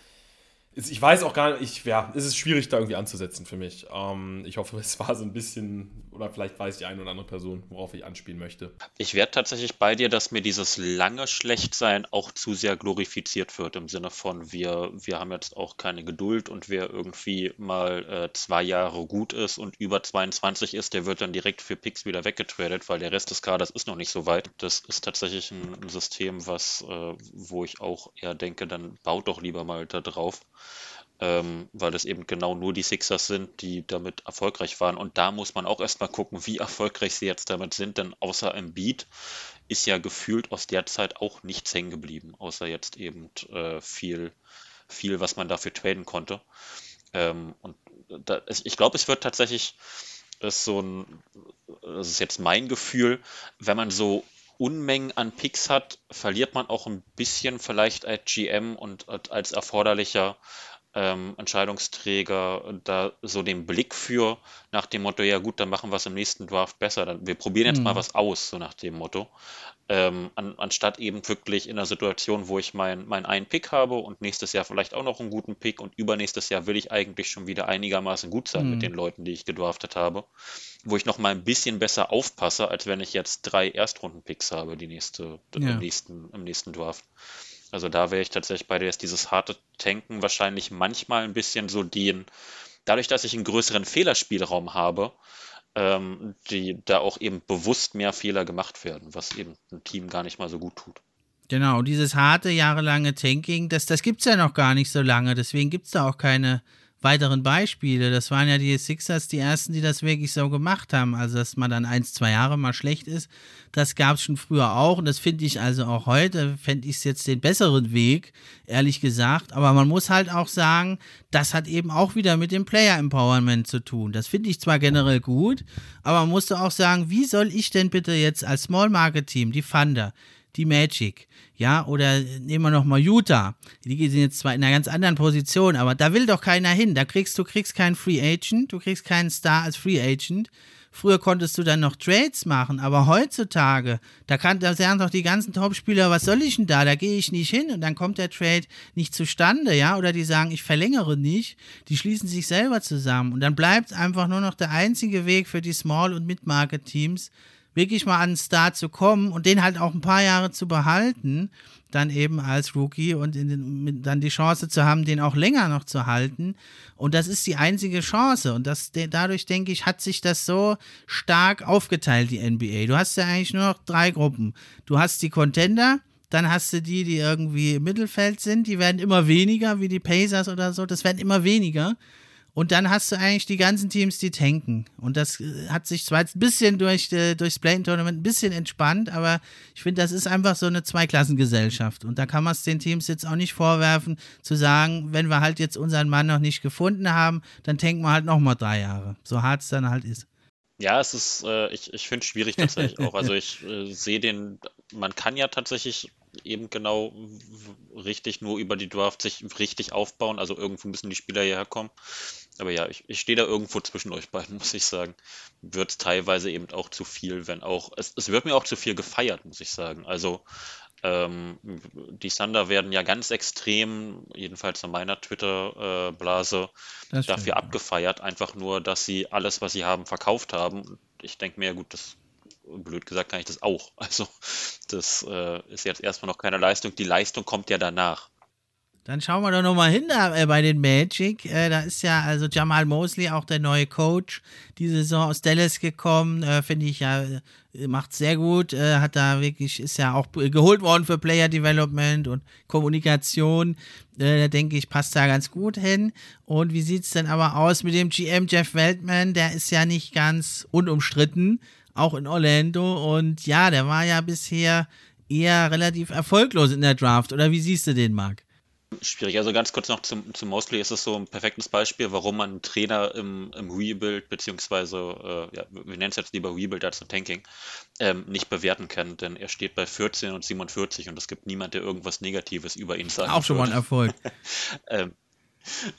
ich weiß auch gar nicht, ich, ja, es ist schwierig da irgendwie anzusetzen für mich. Ähm, ich hoffe, [LAUGHS] es war so ein bisschen, oder vielleicht weiß die eine oder andere Person, worauf ich anspielen möchte. Ich werde tatsächlich bei dir, dass mir dieses lange Schlechtsein auch zu sehr glorifiziert wird, im Sinne von, wir, wir haben jetzt auch keine Geduld und wer irgendwie mal äh, zwei Jahre gut ist und über 22 ist, der wird dann direkt für Picks wieder weggetradet, weil der Rest des Kaders ist noch nicht so weit. Das ist tatsächlich ein, System, was, äh, wo ich auch eher denke, dann baut doch lieber mal da drauf ähm, weil es eben genau nur die Sixers sind, die damit erfolgreich waren. Und da muss man auch erstmal gucken, wie erfolgreich sie jetzt damit sind, denn außer im Beat ist ja gefühlt aus der Zeit auch nichts hängen geblieben, außer jetzt eben äh, viel, viel, was man dafür traden konnte. Ähm, und da, ich glaube, es wird tatsächlich ist so ein, das ist jetzt mein Gefühl, wenn man so Unmengen an Picks hat, verliert man auch ein bisschen vielleicht als GM und als erforderlicher ähm, Entscheidungsträger da so den Blick für nach dem Motto, ja gut, dann machen wir es im nächsten Draft besser. Dann, wir probieren jetzt mhm. mal was aus, so nach dem Motto. Ähm, an, anstatt eben wirklich in einer Situation, wo ich meinen mein einen Pick habe und nächstes Jahr vielleicht auch noch einen guten Pick und übernächstes Jahr will ich eigentlich schon wieder einigermaßen gut sein mhm. mit den Leuten, die ich gedraftet habe, wo ich noch mal ein bisschen besser aufpasse, als wenn ich jetzt drei Erstrunden-Picks habe, die nächste, ja. im, nächsten, im nächsten Draft. Also da wäre ich tatsächlich bei dir, ist dieses harte Tanken wahrscheinlich manchmal ein bisschen so den, dadurch, dass ich einen größeren Fehlerspielraum habe, ähm, die da auch eben bewusst mehr Fehler gemacht werden, was eben ein Team gar nicht mal so gut tut. Genau, dieses harte, jahrelange Tanking, das, das gibt es ja noch gar nicht so lange, deswegen gibt es da auch keine weiteren Beispiele. Das waren ja die Sixers die ersten, die das wirklich so gemacht haben. Also, dass man dann ein, zwei Jahre mal schlecht ist, das gab es schon früher auch. Und das finde ich also auch heute, fände ich es jetzt den besseren Weg, ehrlich gesagt. Aber man muss halt auch sagen, das hat eben auch wieder mit dem Player Empowerment zu tun. Das finde ich zwar generell gut, aber man musste auch sagen, wie soll ich denn bitte jetzt als Small Market Team, die Funder, die Magic, ja, oder nehmen wir nochmal Utah. Die sind jetzt zwar in einer ganz anderen Position, aber da will doch keiner hin. Da kriegst du kriegst keinen Free Agent, du kriegst keinen Star als Free Agent. Früher konntest du dann noch Trades machen, aber heutzutage, da, kann, da sagen doch die ganzen Topspieler, was soll ich denn da? Da gehe ich nicht hin und dann kommt der Trade nicht zustande, ja? Oder die sagen, ich verlängere nicht. Die schließen sich selber zusammen und dann bleibt einfach nur noch der einzige Weg für die Small- und Mid-Market-Teams, wirklich mal an einen Star zu kommen und den halt auch ein paar Jahre zu behalten, dann eben als Rookie und den, dann die Chance zu haben, den auch länger noch zu halten. Und das ist die einzige Chance. Und das, dadurch, denke ich, hat sich das so stark aufgeteilt, die NBA. Du hast ja eigentlich nur noch drei Gruppen. Du hast die Contender, dann hast du die, die irgendwie im Mittelfeld sind, die werden immer weniger, wie die Pacers oder so, das werden immer weniger. Und dann hast du eigentlich die ganzen Teams, die tanken. Und das äh, hat sich zwar jetzt ein bisschen durch, äh, durchs Play-In-Tournament ein bisschen entspannt, aber ich finde, das ist einfach so eine Zweiklassengesellschaft. Und da kann man es den Teams jetzt auch nicht vorwerfen, zu sagen, wenn wir halt jetzt unseren Mann noch nicht gefunden haben, dann tanken wir halt nochmal drei Jahre. So hart es dann halt ist. Ja, es ist, äh, ich, ich finde es schwierig tatsächlich auch. Also ich äh, sehe den, man kann ja tatsächlich eben genau richtig nur über die Draft sich richtig aufbauen. Also irgendwo müssen die Spieler hierher kommen. Aber ja, ich, ich stehe da irgendwo zwischen euch beiden, [LAUGHS] muss ich sagen. Wird teilweise eben auch zu viel, wenn auch, es, es wird mir auch zu viel gefeiert, muss ich sagen. Also ähm, die Thunder werden ja ganz extrem, jedenfalls in meiner Twitter-Blase, äh, dafür abgefeiert, einfach nur, dass sie alles, was sie haben, verkauft haben. Ich denke mir, gut, das blöd gesagt kann ich das auch. [LAUGHS] Also das äh, ist jetzt erstmal noch keine Leistung. Die Leistung kommt ja danach. Dann schauen wir doch nochmal hin da, äh, bei den Magic. Äh, da ist ja also Jamal Mosley auch der neue Coach, die Saison aus Dallas gekommen. Äh, Finde ich ja, äh, macht sehr gut. Äh, hat da wirklich, ist ja auch geholt worden für Player Development und Kommunikation. Äh, da denke ich, passt da ganz gut hin. Und wie sieht es denn aber aus mit dem GM Jeff Weltman? Der ist ja nicht ganz unumstritten, auch in Orlando. Und ja, der war ja bisher eher relativ erfolglos in der Draft. Oder wie siehst du den, Marc? Schwierig. Also ganz kurz noch zum, zum Mosley ist es so ein perfektes Beispiel, warum man einen Trainer im, im Rebuild, beziehungsweise, äh, ja, wir nennen es jetzt lieber Rebuild als Tanking, ähm, nicht bewerten kann, denn er steht bei 14 und 47 und es gibt niemand, der irgendwas Negatives über ihn sagt. Auch schon mal ein Erfolg. [LAUGHS] ähm,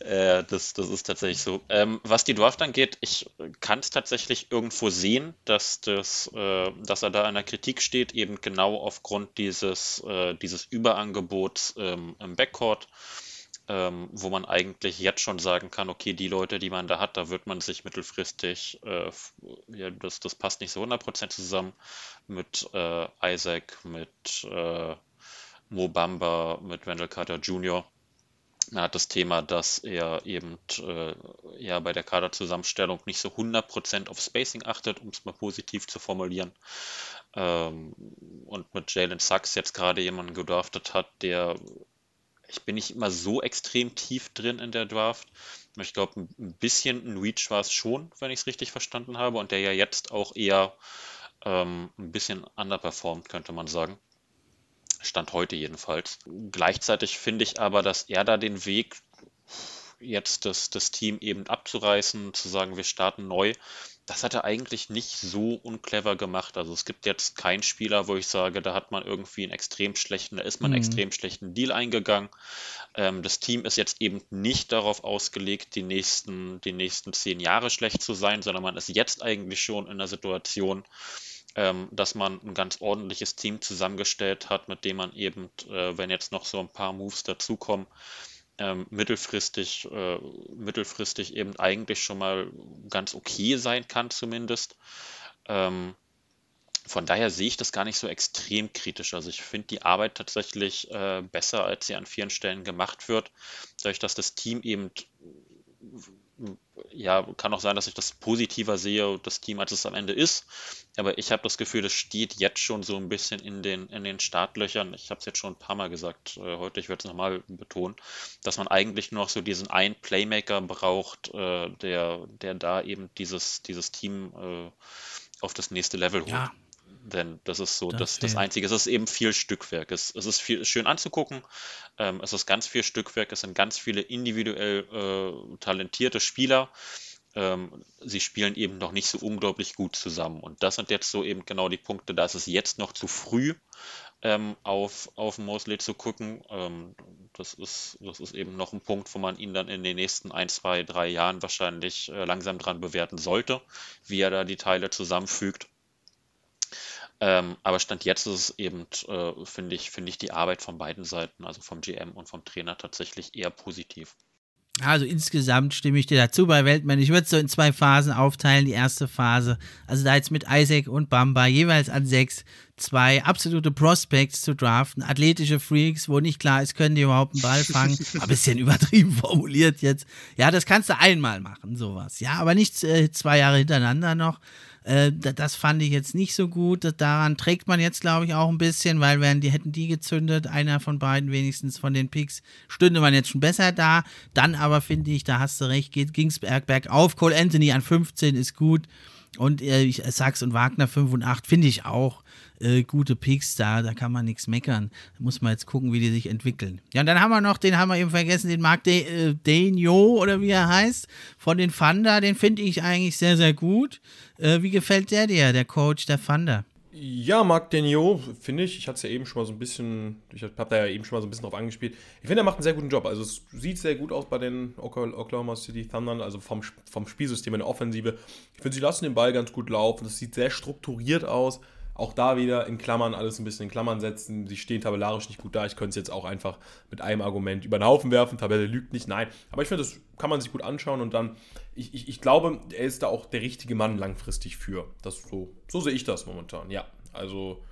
äh, das, das ist tatsächlich so. Ähm, was die Draft angeht, ich kann es tatsächlich irgendwo sehen, dass, das, äh, dass er da in der Kritik steht, eben genau aufgrund dieses, äh, dieses Überangebots ähm, im Backcourt, ähm, wo man eigentlich jetzt schon sagen kann, okay, die Leute, die man da hat, da wird man sich mittelfristig, äh, ja, das, das passt nicht so 100% zusammen mit äh, Isaac, mit äh, Mo Bamba, mit Wendell Carter Jr., man hat das Thema, dass er eben äh, ja bei der Kaderzusammenstellung nicht so 100% auf Spacing achtet, um es mal positiv zu formulieren. Ähm, und mit Jalen Sachs jetzt gerade jemanden gedraftet hat, der ich bin nicht immer so extrem tief drin in der Draft. Ich glaube, ein bisschen ein Reach war es schon, wenn ich es richtig verstanden habe, und der ja jetzt auch eher ähm, ein bisschen underperformt, könnte man sagen. Stand heute jedenfalls. Gleichzeitig finde ich aber, dass er da den Weg jetzt das, das Team eben abzureißen, zu sagen, wir starten neu, das hat er eigentlich nicht so unclever gemacht. Also es gibt jetzt keinen Spieler, wo ich sage, da hat man irgendwie einen extrem schlechten, da ist man einen mhm. extrem schlechten Deal eingegangen. Ähm, das Team ist jetzt eben nicht darauf ausgelegt, die nächsten, die nächsten zehn Jahre schlecht zu sein, sondern man ist jetzt eigentlich schon in der Situation, ähm, dass man ein ganz ordentliches Team zusammengestellt hat, mit dem man eben, äh, wenn jetzt noch so ein paar Moves dazukommen, ähm, mittelfristig, äh, mittelfristig eben eigentlich schon mal ganz okay sein kann zumindest. Ähm, von daher sehe ich das gar nicht so extrem kritisch. Also ich finde die Arbeit tatsächlich äh, besser, als sie an vielen Stellen gemacht wird, dadurch, dass das Team eben ja, kann auch sein, dass ich das positiver sehe, das Team, als es am Ende ist. Aber ich habe das Gefühl, das steht jetzt schon so ein bisschen in den, in den Startlöchern. Ich habe es jetzt schon ein paar Mal gesagt, äh, heute, ich werde es nochmal betonen, dass man eigentlich nur noch so diesen einen Playmaker braucht, äh, der, der da eben dieses, dieses Team äh, auf das nächste Level holt. Ja. Denn das ist so das, das, das Einzige. Es ist eben viel Stückwerk. Es, es ist viel, schön anzugucken. Ähm, es ist ganz viel Stückwerk. Es sind ganz viele individuell äh, talentierte Spieler. Ähm, sie spielen eben noch nicht so unglaublich gut zusammen. Und das sind jetzt so eben genau die Punkte. Da ist es jetzt noch zu früh, ähm, auf, auf Mosley zu gucken. Ähm, das, ist, das ist eben noch ein Punkt, wo man ihn dann in den nächsten ein, zwei, drei Jahren wahrscheinlich äh, langsam dran bewerten sollte, wie er da die Teile zusammenfügt. Ähm, aber Stand jetzt ist es eben, äh, finde ich, finde ich die Arbeit von beiden Seiten, also vom GM und vom Trainer, tatsächlich eher positiv. Also insgesamt stimme ich dir dazu bei Weltmann. Ich würde es so in zwei Phasen aufteilen. Die erste Phase, also da jetzt mit Isaac und Bamba jeweils an sechs, zwei absolute Prospects zu draften, athletische Freaks, wo nicht klar ist, können die überhaupt einen Ball fangen. [LAUGHS] Ein bisschen übertrieben [LAUGHS] formuliert jetzt. Ja, das kannst du einmal machen, sowas. Ja, aber nicht äh, zwei Jahre hintereinander noch. Äh, das fand ich jetzt nicht so gut. Daran trägt man jetzt, glaube ich, auch ein bisschen, weil wären die, hätten die gezündet, einer von beiden wenigstens von den Picks, stünde man jetzt schon besser da. Dann aber finde ich, da hast du recht, geht Gingsberg bergauf. Cole Anthony an 15 ist gut. Und äh, Sachs und Wagner 5 und 8 finde ich auch äh, gute Picks da, da kann man nichts meckern. Da muss man jetzt gucken, wie die sich entwickeln. Ja, und dann haben wir noch, den haben wir eben vergessen, den Marc De, äh, Denio oder wie er heißt, von den Thunder, den finde ich eigentlich sehr, sehr gut. Äh, wie gefällt der dir, der Coach der Thunder? Ja, Marc Denio, finde ich. Ich hatte es ja eben schon mal so ein bisschen, ich habe da ja eben schon mal so ein bisschen drauf angespielt. Ich finde, er macht einen sehr guten Job. Also es sieht sehr gut aus bei den Oklahoma City Thundern, also vom, vom Spielsystem in der Offensive. Ich finde, sie lassen den Ball ganz gut laufen. Das sieht sehr strukturiert aus. Auch da wieder in Klammern alles ein bisschen in Klammern setzen. Sie stehen tabellarisch nicht gut da. Ich könnte es jetzt auch einfach mit einem Argument über den Haufen werfen. Tabelle lügt nicht, nein. Aber ich finde, das kann man sich gut anschauen und dann, ich, ich, ich glaube, er ist da auch der richtige Mann langfristig für. Das so, so sehe ich das momentan, ja. Also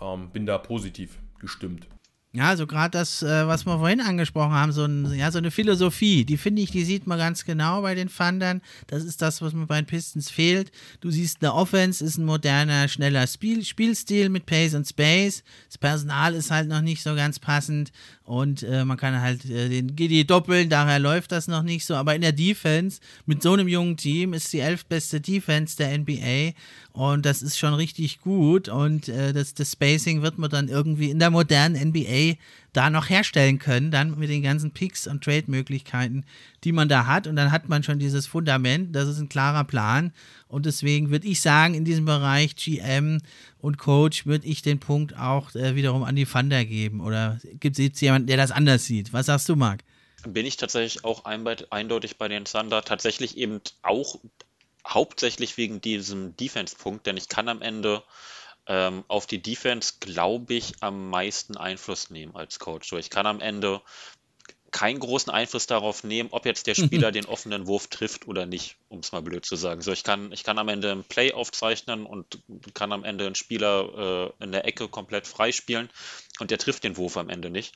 ähm, bin da positiv gestimmt. Ja, so gerade das, äh, was wir vorhin angesprochen haben, so, ein, ja, so eine Philosophie, die finde ich, die sieht man ganz genau bei den Thundern. Das ist das, was mir bei den Pistons fehlt. Du siehst, eine Offense ist ein moderner, schneller Spiel, Spielstil mit Pace und Space. Das Personal ist halt noch nicht so ganz passend und äh, man kann halt äh, den GD doppeln, daher läuft das noch nicht so. Aber in der Defense mit so einem jungen Team ist die elfbeste Defense der NBA und das ist schon richtig gut und äh, das, das Spacing wird man dann irgendwie in der modernen NBA da noch herstellen können, dann mit den ganzen Picks und Trade-Möglichkeiten, die man da hat. Und dann hat man schon dieses Fundament, das ist ein klarer Plan. Und deswegen würde ich sagen, in diesem Bereich GM und Coach würde ich den Punkt auch äh, wiederum an die Thunder geben. Oder gibt es jemanden, der das anders sieht? Was sagst du, Marc? Bin ich tatsächlich auch eindeutig bei den Thunder. Tatsächlich eben auch hauptsächlich wegen diesem Defense-Punkt, denn ich kann am Ende ähm, auf die Defense, glaube ich, am meisten Einfluss nehmen als Coach. So, ich kann am Ende keinen großen Einfluss darauf nehmen, ob jetzt der [LAUGHS] Spieler den offenen Wurf trifft oder nicht, um es mal blöd zu sagen. So, ich kann, ich kann am Ende ein Play aufzeichnen und kann am Ende einen Spieler äh, in der Ecke komplett freispielen und der trifft den Wurf am Ende nicht,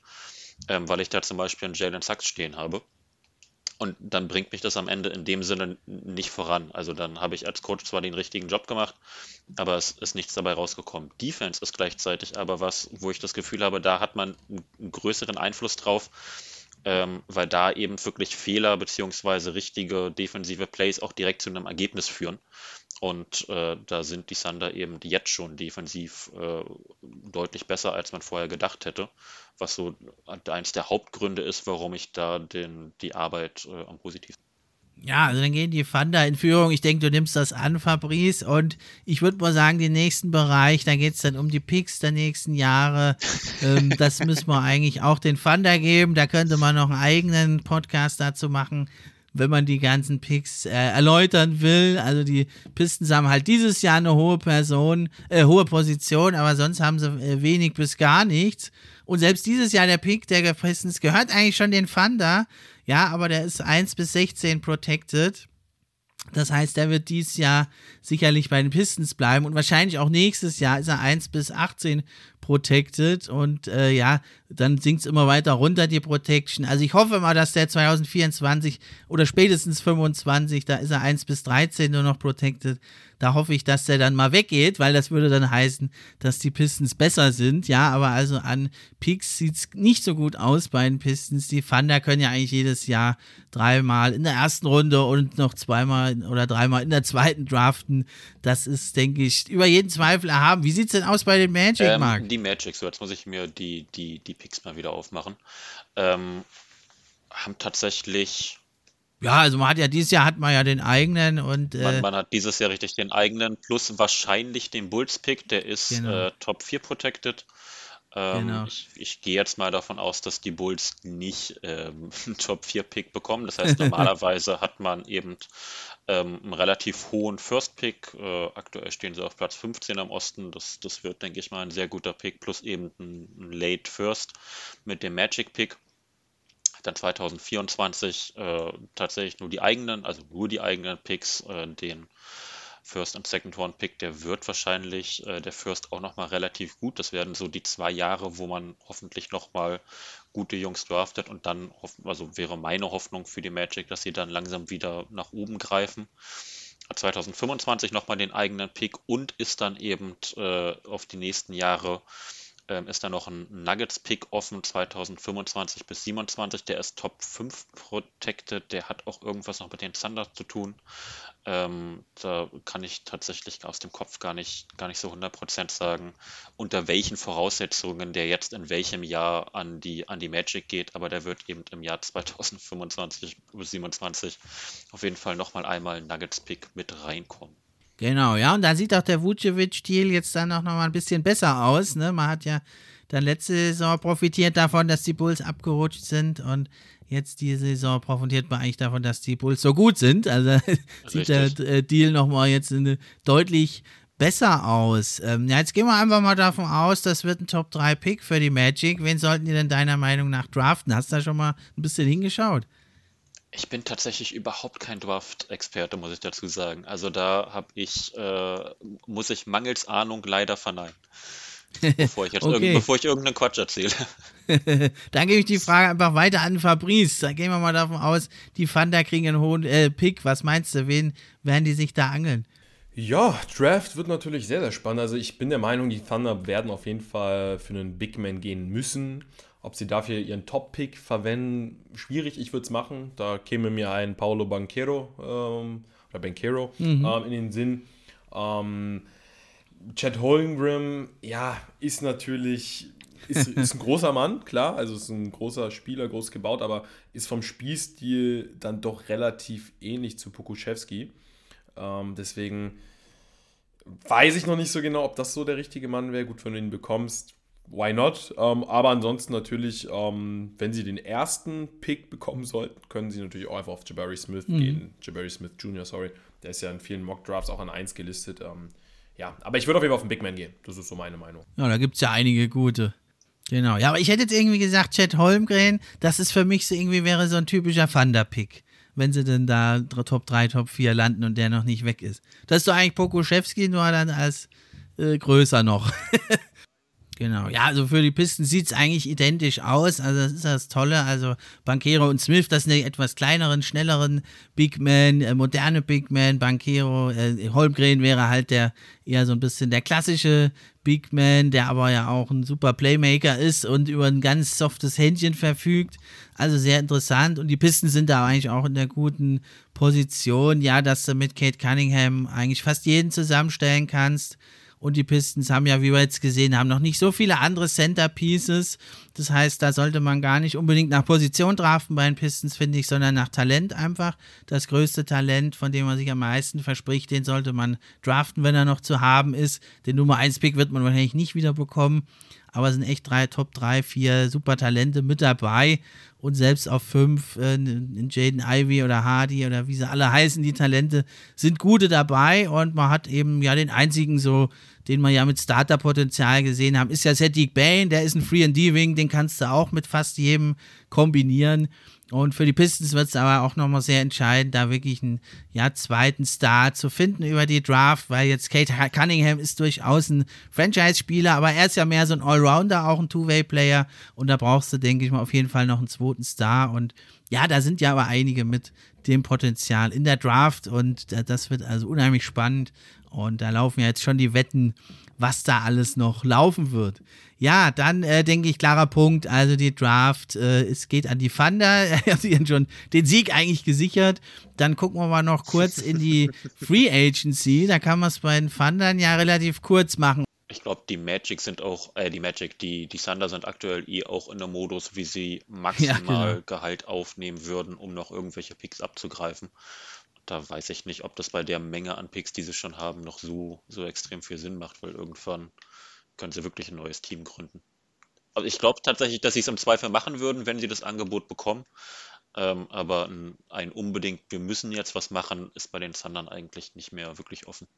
ähm, weil ich da zum Beispiel einen Jalen Sachs stehen habe. Und dann bringt mich das am Ende in dem Sinne nicht voran. Also dann habe ich als Coach zwar den richtigen Job gemacht, aber es ist nichts dabei rausgekommen. Defense ist gleichzeitig aber was, wo ich das Gefühl habe, da hat man einen größeren Einfluss drauf, ähm, weil da eben wirklich Fehler bzw. richtige defensive Plays auch direkt zu einem Ergebnis führen. Und äh, da sind die Thunder eben jetzt schon defensiv äh, deutlich besser, als man vorher gedacht hätte. Was so eins der Hauptgründe ist, warum ich da den, die Arbeit äh, am positivsten. Ja, also dann gehen die Thunder in Führung. Ich denke, du nimmst das an, Fabrice. Und ich würde mal sagen, den nächsten Bereich, da geht es dann um die Picks der nächsten Jahre. [LAUGHS] ähm, das müssen wir eigentlich auch den Thunder geben. Da könnte man noch einen eigenen Podcast dazu machen wenn man die ganzen Picks äh, erläutern will. Also die Pistons haben halt dieses Jahr eine hohe Person, äh, hohe Position, aber sonst haben sie äh, wenig bis gar nichts. Und selbst dieses Jahr der Pick der Pistons gehört eigentlich schon den Thunder. Ja, aber der ist 1 bis 16 protected. Das heißt, der wird dieses Jahr sicherlich bei den Pistons bleiben und wahrscheinlich auch nächstes Jahr ist er 1 bis 18 protected und äh, ja, dann sinkt es immer weiter runter, die Protection. Also ich hoffe mal, dass der 2024 oder spätestens 25, da ist er 1 bis 13 nur noch protected. Da hoffe ich, dass der dann mal weggeht, weil das würde dann heißen, dass die Pistons besser sind. Ja, aber also an Picks sieht es nicht so gut aus bei den Pistons. Die Thunder können ja eigentlich jedes Jahr dreimal in der ersten Runde und noch zweimal oder dreimal in der zweiten draften. Das ist, denke ich, über jeden Zweifel erhaben. Wie sieht es denn aus bei den Magic, ähm, Mark? Die Magic, so jetzt muss ich mir die, die, die Picks mal wieder aufmachen. Ähm, haben tatsächlich ja, also man hat ja dieses Jahr hat man ja den eigenen und äh, man, man, hat dieses Jahr richtig den eigenen plus wahrscheinlich den Bulls Pick, der ist genau. äh, Top 4 protected. Ähm, genau. ich, ich gehe jetzt mal davon aus, dass die Bulls nicht ähm, [LAUGHS] einen Top 4 Pick bekommen. Das heißt, [LAUGHS] normalerweise hat man eben ähm, einen relativ hohen First Pick. Äh, aktuell stehen sie auf Platz 15 am Osten. Das, das wird, denke ich mal, ein sehr guter Pick plus eben ein, ein Late First mit dem Magic Pick. Dann 2024 äh, tatsächlich nur die eigenen, also nur die eigenen Picks, äh, den First und Second Round Pick, der wird wahrscheinlich äh, der First auch nochmal relativ gut. Das werden so die zwei Jahre, wo man hoffentlich nochmal gute Jungs draftet und dann, also wäre meine Hoffnung für die Magic, dass sie dann langsam wieder nach oben greifen. 2025 nochmal den eigenen Pick und ist dann eben äh, auf die nächsten Jahre ähm, ist da noch ein Nuggets-Pick offen 2025 bis 27. Der ist Top 5 protected. Der hat auch irgendwas noch mit den Thunder zu tun. Ähm, da kann ich tatsächlich aus dem Kopf gar nicht, gar nicht so 100% sagen, unter welchen Voraussetzungen der jetzt in welchem Jahr an die, an die Magic geht. Aber der wird eben im Jahr 2025 bis 27 auf jeden Fall nochmal einmal Nuggets-Pick mit reinkommen. Genau, ja, und da sieht auch der Vucevic-Deal jetzt dann auch nochmal ein bisschen besser aus. Ne? Man hat ja dann letzte Saison profitiert davon, dass die Bulls abgerutscht sind und jetzt diese Saison profitiert man eigentlich davon, dass die Bulls so gut sind. Also [LAUGHS] sieht der äh, Deal nochmal jetzt eine, deutlich besser aus. Ähm, ja, jetzt gehen wir einfach mal davon aus, das wird ein Top-3-Pick für die Magic. Wen sollten die denn deiner Meinung nach draften? Hast du da schon mal ein bisschen hingeschaut? Ich bin tatsächlich überhaupt kein Draft-Experte, muss ich dazu sagen. Also da habe ich, äh, muss ich mangels Ahnung leider verneinen. Bevor ich jetzt okay. irgend, bevor ich irgendeinen Quatsch erzähle. [LAUGHS] Dann gebe ich die Frage einfach weiter an Fabrice. Da gehen wir mal davon aus, die Thunder kriegen einen hohen äh, Pick. Was meinst du, wen werden die sich da angeln? Ja, Draft wird natürlich sehr, sehr spannend. Also ich bin der Meinung, die Thunder werden auf jeden Fall für einen Big Man gehen müssen. Ob sie dafür ihren Top-Pick verwenden, schwierig. Ich würde es machen. Da käme mir ein Paulo Banquero ähm, oder Banquero mhm. ähm, in den Sinn. Ähm, Chad Holmgren, ja, ist natürlich ist, [LAUGHS] ist ein großer Mann, klar, also ist ein großer Spieler, groß gebaut, aber ist vom Spielstil dann doch relativ ähnlich zu Pokuschewski. Ähm, deswegen weiß ich noch nicht so genau, ob das so der richtige Mann wäre. Gut, wenn du ihn bekommst, why not? Ähm, aber ansonsten natürlich, ähm, wenn sie den ersten Pick bekommen sollten, können sie natürlich auch einfach auf Jabari Smith mhm. gehen. Jabari Smith Jr., sorry. Der ist ja in vielen Mock Drafts auch an 1 gelistet. Ähm, ja, aber ich würde auf jeden Fall auf den Big Man gehen. Das ist so meine Meinung. Ja, da gibt es ja einige gute. Genau. Ja, aber ich hätte jetzt irgendwie gesagt, Chad Holmgren, das ist für mich so irgendwie wäre so ein typischer Thunder-Pick. Wenn sie denn da Top 3, Top 4 landen und der noch nicht weg ist. Das ist doch eigentlich Pokuschewski nur dann als äh, größer noch. [LAUGHS] Genau, ja, also für die Pisten sieht es eigentlich identisch aus. Also das ist das Tolle. Also Banquero und Smith, das sind die etwas kleineren, schnelleren Big Men, äh, moderne Big Men. Banquero, äh, Holmgren wäre halt der eher so ein bisschen der klassische Big Man, der aber ja auch ein super Playmaker ist und über ein ganz softes Händchen verfügt. Also sehr interessant. Und die Pisten sind da eigentlich auch in der guten Position, ja, dass du mit Kate Cunningham eigentlich fast jeden zusammenstellen kannst. Und die Pistons haben ja, wie wir jetzt gesehen haben, noch nicht so viele andere Centerpieces. Das heißt, da sollte man gar nicht unbedingt nach Position draften bei den Pistons, finde ich, sondern nach Talent einfach. Das größte Talent, von dem man sich am meisten verspricht, den sollte man draften, wenn er noch zu haben ist. Den Nummer 1 Pick wird man wahrscheinlich nicht wieder bekommen. Aber es sind echt drei, Top 3, 4 super Talente mit dabei. Und selbst auf 5 äh, Jaden Ivy oder Hardy oder wie sie alle heißen, die Talente sind gute dabei. Und man hat eben ja den einzigen so den wir ja mit Starterpotenzial gesehen haben, ist ja Cedric Bain, der ist ein Free and D-Wing, den kannst du auch mit fast jedem kombinieren. Und für die Pistons wird es aber auch nochmal sehr entscheidend, da wirklich einen ja, zweiten Star zu finden über die Draft, weil jetzt Kate Cunningham ist durchaus ein Franchise-Spieler, aber er ist ja mehr so ein Allrounder, auch ein Two-Way-Player. Und da brauchst du, denke ich mal, auf jeden Fall noch einen zweiten Star. Und ja, da sind ja aber einige mit dem Potenzial in der Draft und das wird also unheimlich spannend. Und da laufen ja jetzt schon die Wetten, was da alles noch laufen wird. Ja, dann äh, denke ich, klarer Punkt. Also die Draft, äh, es geht an die Thunder. [LAUGHS] Sie haben schon den Sieg eigentlich gesichert. Dann gucken wir mal noch kurz in die [LAUGHS] Free Agency. Da kann man es bei den Thundern ja relativ kurz machen. Ich glaube, die Magic sind auch, äh, die Magic, die, die Thunder sind aktuell eh auch in der Modus, wie sie [LAUGHS] maximal ja, genau. Gehalt aufnehmen würden, um noch irgendwelche Picks abzugreifen da weiß ich nicht, ob das bei der Menge an Picks, die sie schon haben, noch so, so extrem viel Sinn macht, weil irgendwann können sie wirklich ein neues Team gründen. Also ich glaube tatsächlich, dass sie es im Zweifel machen würden, wenn sie das Angebot bekommen. Ähm, aber ein, ein, unbedingt, wir müssen jetzt was machen, ist bei den Thundern eigentlich nicht mehr wirklich offen.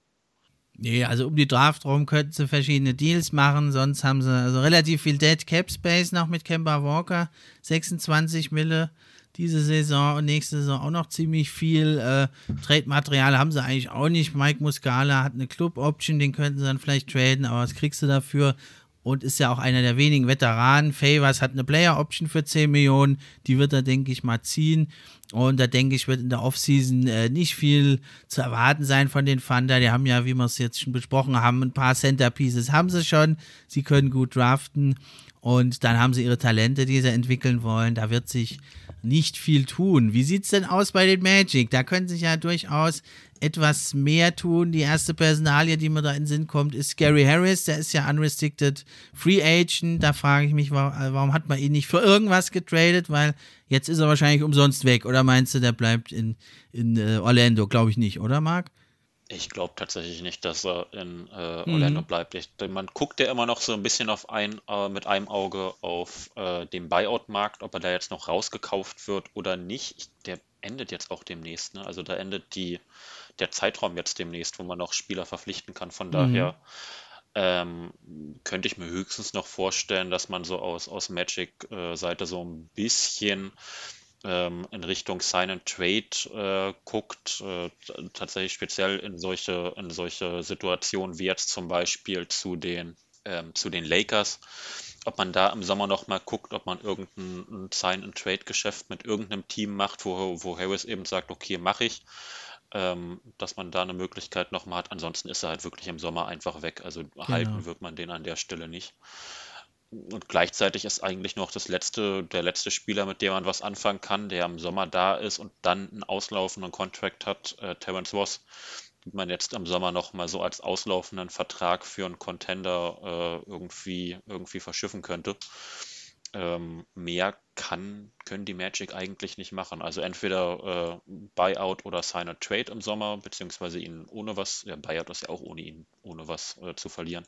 Nee, also um die Draft rum könnten sie verschiedene Deals machen, sonst haben sie also relativ viel Dead Cap Space noch mit Kemba Walker, 26 Mille diese Saison und nächste Saison auch noch ziemlich viel. Äh, Trade-Material haben sie eigentlich auch nicht. Mike Muscala hat eine Club-Option, den könnten sie dann vielleicht traden, aber was kriegst du dafür? Und ist ja auch einer der wenigen Veteranen. Favors hat eine Player-Option für 10 Millionen, die wird er, denke ich, mal ziehen. Und da denke ich, wird in der Offseason äh, nicht viel zu erwarten sein von den Thunder. Die haben ja, wie wir es jetzt schon besprochen haben, ein paar Centerpieces haben sie schon. Sie können gut draften. Und dann haben sie ihre Talente, die sie entwickeln wollen. Da wird sich nicht viel tun. Wie sieht es denn aus bei den Magic? Da können sich ja durchaus etwas mehr tun. Die erste Personalie, die mir da in den Sinn kommt, ist Gary Harris. Der ist ja unrestricted Free Agent. Da frage ich mich, warum hat man ihn nicht für irgendwas getradet? Weil jetzt ist er wahrscheinlich umsonst weg. Oder meinst du, der bleibt in, in uh, Orlando? Glaube ich nicht, oder Marc? Ich glaube tatsächlich nicht, dass er in äh, Orlando mhm. bleibt. Ich, man guckt ja immer noch so ein bisschen auf ein, äh, mit einem Auge auf äh, den Buyout-Markt, ob er da jetzt noch rausgekauft wird oder nicht. Ich, der endet jetzt auch demnächst. Ne? Also da endet die, der Zeitraum jetzt demnächst, wo man noch Spieler verpflichten kann. Von mhm. daher ähm, könnte ich mir höchstens noch vorstellen, dass man so aus, aus Magic-Seite äh, so ein bisschen ähm, in Richtung Sign and Trade äh, guckt, äh, tatsächlich speziell in solche, in solche Situationen wie jetzt zum Beispiel zu den, ähm, zu den Lakers, ob man da im Sommer noch mal guckt, ob man irgendein Sign-and-Trade-Geschäft mit irgendeinem Team macht, wo, wo Harris eben sagt, okay, mache ich, ähm, dass man da eine Möglichkeit noch mal hat. Ansonsten ist er halt wirklich im Sommer einfach weg. Also genau. halten wird man den an der Stelle nicht und gleichzeitig ist eigentlich noch das letzte, der letzte Spieler, mit dem man was anfangen kann, der im Sommer da ist und dann einen auslaufenden Contract hat, äh, Terence Ross, den man jetzt im Sommer noch mal so als auslaufenden Vertrag für einen Contender äh, irgendwie, irgendwie verschiffen könnte. Ähm, mehr kann, können die Magic eigentlich nicht machen. Also entweder äh, Buyout oder Sign a Trade im Sommer, beziehungsweise ihn ohne was, ja, Buyout ist ja auch ohne ihn, ohne was äh, zu verlieren.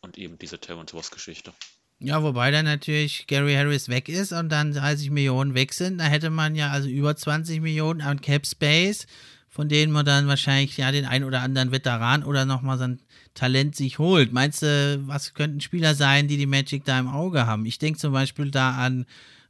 Und eben diese Terence Ross-Geschichte. Ja, wobei dann natürlich Gary Harris weg ist und dann 30 Millionen weg sind. Da hätte man ja also über 20 Millionen an Cap Space, von denen man dann wahrscheinlich ja den ein oder anderen Veteran oder nochmal sein Talent sich holt. Meinst du, was könnten Spieler sein, die die Magic da im Auge haben? Ich denke zum Beispiel da an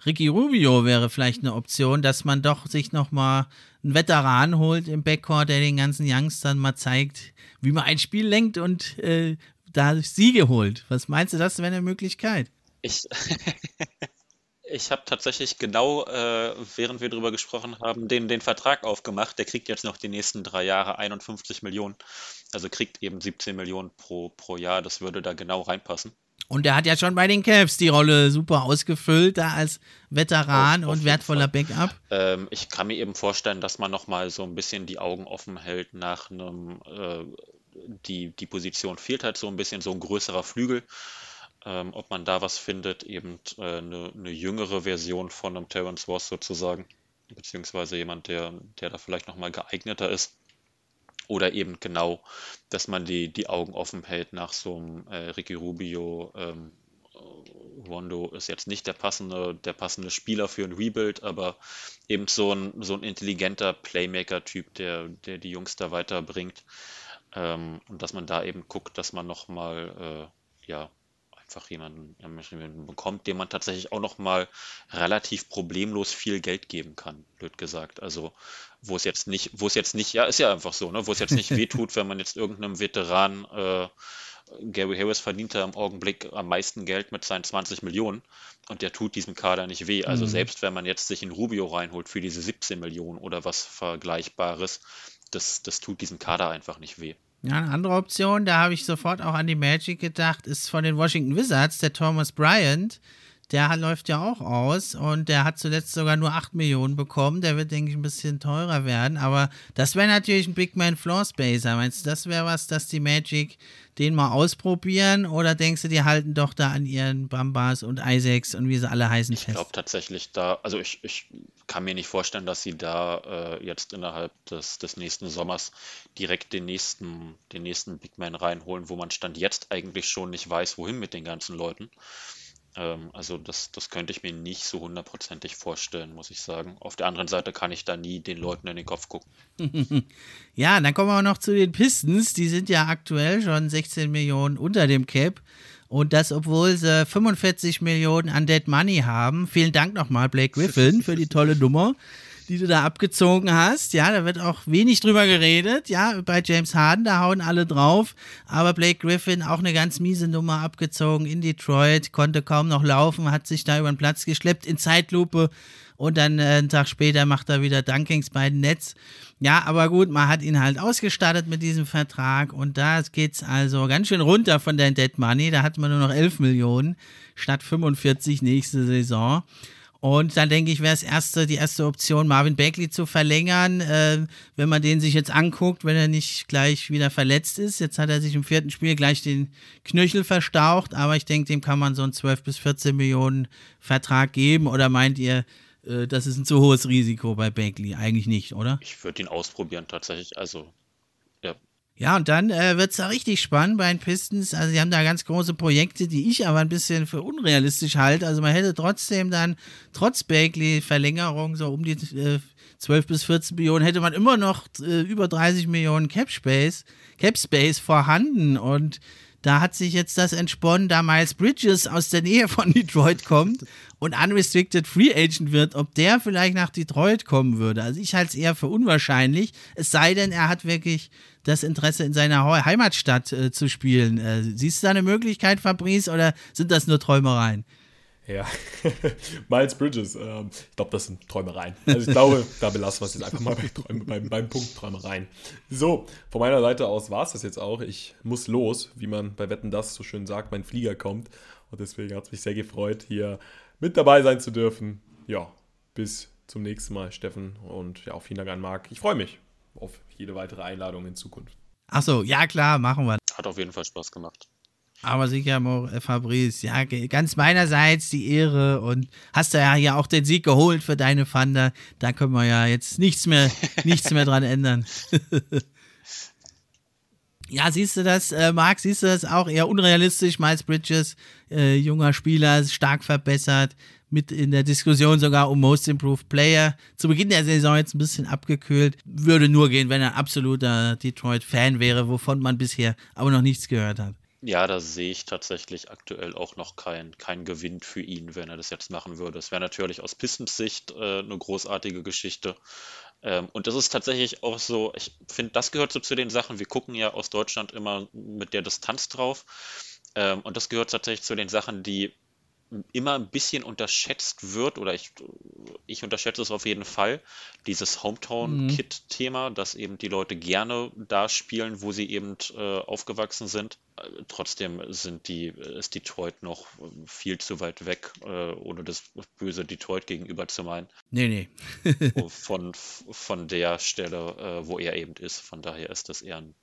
Ricky Rubio wäre vielleicht eine Option, dass man doch sich nochmal einen Veteran holt im Backcourt, der den ganzen Youngstern mal zeigt, wie man ein Spiel lenkt und äh, da Siege holt. Was meinst du, das wäre eine Möglichkeit? Ich, [LAUGHS] ich habe tatsächlich genau, äh, während wir darüber gesprochen haben, den, den Vertrag aufgemacht. Der kriegt jetzt noch die nächsten drei Jahre 51 Millionen. Also kriegt eben 17 Millionen pro, pro Jahr. Das würde da genau reinpassen. Und er hat ja schon bei den Cavs die Rolle super ausgefüllt, da als Veteran auf, auf und wertvoller. Backup. Ähm, ich kann mir eben vorstellen, dass man nochmal so ein bisschen die Augen offen hält nach einem äh, die, die Position fehlt halt so ein bisschen, so ein größerer Flügel. Ähm, ob man da was findet, eben äh, eine, eine, jüngere Version von einem Terence Ross sozusagen, beziehungsweise jemand, der, der da vielleicht nochmal geeigneter ist. Oder eben genau, dass man die, die Augen offen hält nach so einem äh, Ricky Rubio. Ähm, Rondo ist jetzt nicht der passende, der passende Spieler für ein Rebuild, aber eben so ein, so ein intelligenter Playmaker-Typ, der, der die Jungs da weiterbringt. Ähm, und dass man da eben guckt, dass man nochmal, äh, ja, einfach jemanden, jemanden bekommt, dem man tatsächlich auch nochmal relativ problemlos viel Geld geben kann, blöd gesagt. Also, wo es jetzt nicht, wo es jetzt nicht, ja, ist ja einfach so, ne, wo es jetzt nicht [LAUGHS] wehtut, wenn man jetzt irgendeinem Veteran, äh, Gary Harris verdient da im Augenblick am meisten Geld mit seinen 20 Millionen und der tut diesem Kader nicht weh. Also mhm. selbst wenn man jetzt sich in Rubio reinholt für diese 17 Millionen oder was Vergleichbares, das, das tut diesem Kader einfach nicht weh. Ja, eine andere Option, da habe ich sofort auch an die Magic gedacht, ist von den Washington Wizards, der Thomas Bryant. Der läuft ja auch aus und der hat zuletzt sogar nur 8 Millionen bekommen. Der wird, denke ich, ein bisschen teurer werden. Aber das wäre natürlich ein Big Man Floor Spacer. Meinst du, das wäre was, dass die Magic den mal ausprobieren? Oder denkst du, die halten doch da an ihren Bambas und Isaacs und wie sie alle heißen ich fest? Ich glaube tatsächlich da, also ich, ich kann mir nicht vorstellen, dass sie da äh, jetzt innerhalb des, des nächsten Sommers direkt den nächsten, den nächsten Big Man reinholen, wo man Stand jetzt eigentlich schon nicht weiß, wohin mit den ganzen Leuten. Ähm, also das, das könnte ich mir nicht so hundertprozentig vorstellen, muss ich sagen. Auf der anderen Seite kann ich da nie den Leuten in den Kopf gucken. [LAUGHS] ja, dann kommen wir auch noch zu den Pistons. Die sind ja aktuell schon 16 Millionen unter dem Cap. Und das, obwohl sie 45 Millionen an Dead Money haben. Vielen Dank nochmal, Blake Griffin, für die tolle Nummer die du da abgezogen hast. Ja, da wird auch wenig drüber geredet. Ja, bei James Harden, da hauen alle drauf. Aber Blake Griffin auch eine ganz miese Nummer abgezogen in Detroit, konnte kaum noch laufen, hat sich da über den Platz geschleppt in Zeitlupe. Und dann äh, einen Tag später macht er wieder Dunkings bei den Nets. Ja, aber gut, man hat ihn halt ausgestattet mit diesem Vertrag und da geht's also ganz schön runter von der Dead Money. Da hat man nur noch 11 Millionen statt 45 nächste Saison. Und dann denke ich, wäre es erste, die erste Option, Marvin Bagley zu verlängern, äh, wenn man den sich jetzt anguckt, wenn er nicht gleich wieder verletzt ist. Jetzt hat er sich im vierten Spiel gleich den Knöchel verstaucht, aber ich denke, dem kann man so einen 12 bis 14 Millionen Vertrag geben. Oder meint ihr, äh, das ist ein zu hohes Risiko bei Bagley? Eigentlich nicht, oder? Ich würde ihn ausprobieren tatsächlich. Also ja, und dann äh, wird es da richtig spannend bei den Pistons. Also, sie haben da ganz große Projekte, die ich aber ein bisschen für unrealistisch halte. Also, man hätte trotzdem dann, trotz Bagley-Verlängerung, so um die äh, 12 bis 14 Millionen, hätte man immer noch äh, über 30 Millionen Cap Space, Cap Space vorhanden. Und da hat sich jetzt das entsponnen, da Miles Bridges aus der Nähe von Detroit kommt und unrestricted Free Agent wird, ob der vielleicht nach Detroit kommen würde. Also ich halte es eher für unwahrscheinlich, es sei denn, er hat wirklich das Interesse in seiner Heimatstadt äh, zu spielen. Äh, siehst du da eine Möglichkeit, Fabrice, oder sind das nur Träumereien? Ja, [LAUGHS] Miles Bridges, ähm, ich glaube, das sind Träumereien. Also ich glaube, da belassen wir es jetzt einfach mal bei Träume, beim, beim Punkt Träumereien. So, von meiner Seite aus war es das jetzt auch. Ich muss los, wie man bei Wetten das so schön sagt, mein Flieger kommt. Und deswegen hat es mich sehr gefreut, hier mit dabei sein zu dürfen. Ja, bis zum nächsten Mal, Steffen. Und ja, auch vielen Dank an Marc. Ich freue mich auf jede weitere Einladung in Zukunft. Achso, ja klar, machen wir. Hat auf jeden Fall Spaß gemacht. Aber sicher, äh, Fabrice, ja, ganz meinerseits die Ehre und hast du ja hier auch den Sieg geholt für deine Thunder. Da können wir ja jetzt nichts mehr, [LAUGHS] nichts mehr dran ändern. [LAUGHS] ja, siehst du das, äh, Marc, siehst du das auch eher unrealistisch? Miles Bridges, äh, junger Spieler, stark verbessert, mit in der Diskussion sogar um Most Improved Player. Zu Beginn der Saison jetzt ein bisschen abgekühlt. Würde nur gehen, wenn er ein absoluter Detroit-Fan wäre, wovon man bisher aber noch nichts gehört hat. Ja, da sehe ich tatsächlich aktuell auch noch keinen kein Gewinn für ihn, wenn er das jetzt machen würde. Es wäre natürlich aus Pistons Sicht äh, eine großartige Geschichte. Ähm, und das ist tatsächlich auch so, ich finde, das gehört so zu den Sachen. Wir gucken ja aus Deutschland immer mit der Distanz drauf. Ähm, und das gehört tatsächlich zu den Sachen, die immer ein bisschen unterschätzt wird, oder ich, ich unterschätze es auf jeden Fall, dieses Hometown-Kit-Thema, mhm. dass eben die Leute gerne da spielen, wo sie eben äh, aufgewachsen sind. Äh, trotzdem sind die, ist Detroit noch viel zu weit weg, äh, ohne das böse Detroit gegenüber zu meinen. Nee, nee. [LAUGHS] von, von der Stelle, äh, wo er eben ist. Von daher ist das eher ein,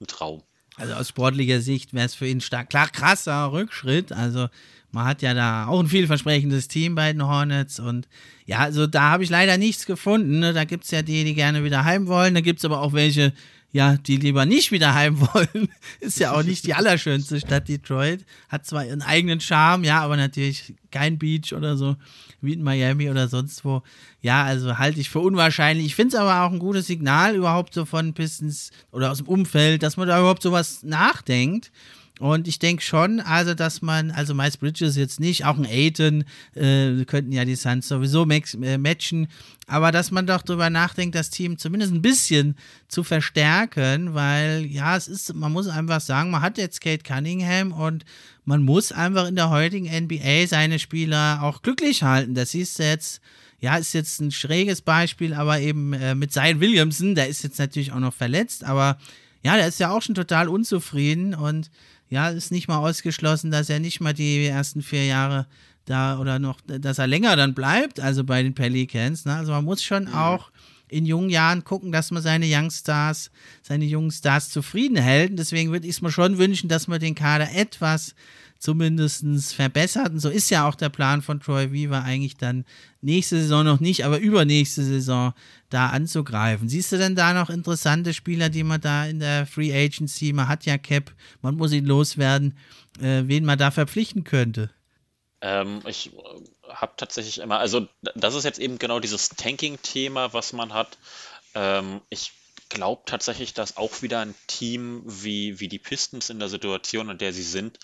ein Traum. Also aus sportlicher Sicht wäre es für ihn stark, klar, krasser Rückschritt. Also man hat ja da auch ein vielversprechendes Team bei den Hornets und ja, also da habe ich leider nichts gefunden. Ne? Da gibt es ja die, die gerne wieder heim wollen. Da gibt es aber auch welche, ja, die lieber nicht wieder heim wollen. [LAUGHS] Ist ja auch nicht die allerschönste Stadt Detroit. Hat zwar ihren eigenen Charme, ja, aber natürlich kein Beach oder so, wie in Miami oder sonst wo. Ja, also halte ich für unwahrscheinlich. Ich finde es aber auch ein gutes Signal überhaupt so von Pistons oder aus dem Umfeld, dass man da überhaupt sowas nachdenkt. Und ich denke schon, also dass man, also Miles Bridges jetzt nicht, auch ein Aiton, äh, könnten ja die Suns sowieso äh, matchen, aber dass man doch darüber nachdenkt, das Team zumindest ein bisschen zu verstärken, weil ja, es ist, man muss einfach sagen, man hat jetzt Kate Cunningham und man muss einfach in der heutigen NBA seine Spieler auch glücklich halten. Das ist jetzt, ja, ist jetzt ein schräges Beispiel, aber eben äh, mit Zion Williamson, der ist jetzt natürlich auch noch verletzt, aber ja, der ist ja auch schon total unzufrieden und ja, ist nicht mal ausgeschlossen, dass er nicht mal die ersten vier Jahre da oder noch, dass er länger dann bleibt, also bei den Pelicans. Ne? Also man muss schon mhm. auch in jungen Jahren gucken, dass man seine Youngstars, seine jungen Stars zufrieden hält. Und deswegen würde ich es mir schon wünschen, dass man den Kader etwas zumindest verbessert. Und so ist ja auch der Plan von Troy Weaver eigentlich dann nächste Saison noch nicht, aber übernächste Saison da anzugreifen. Siehst du denn da noch interessante Spieler, die man da in der Free Agency, man hat ja Cap, man muss ihn loswerden, äh, wen man da verpflichten könnte? Ähm, ich äh, habe tatsächlich immer, also das ist jetzt eben genau dieses Tanking-Thema, was man hat. Ähm, ich glaube tatsächlich, dass auch wieder ein Team wie, wie die Pistons in der Situation, in der sie sind,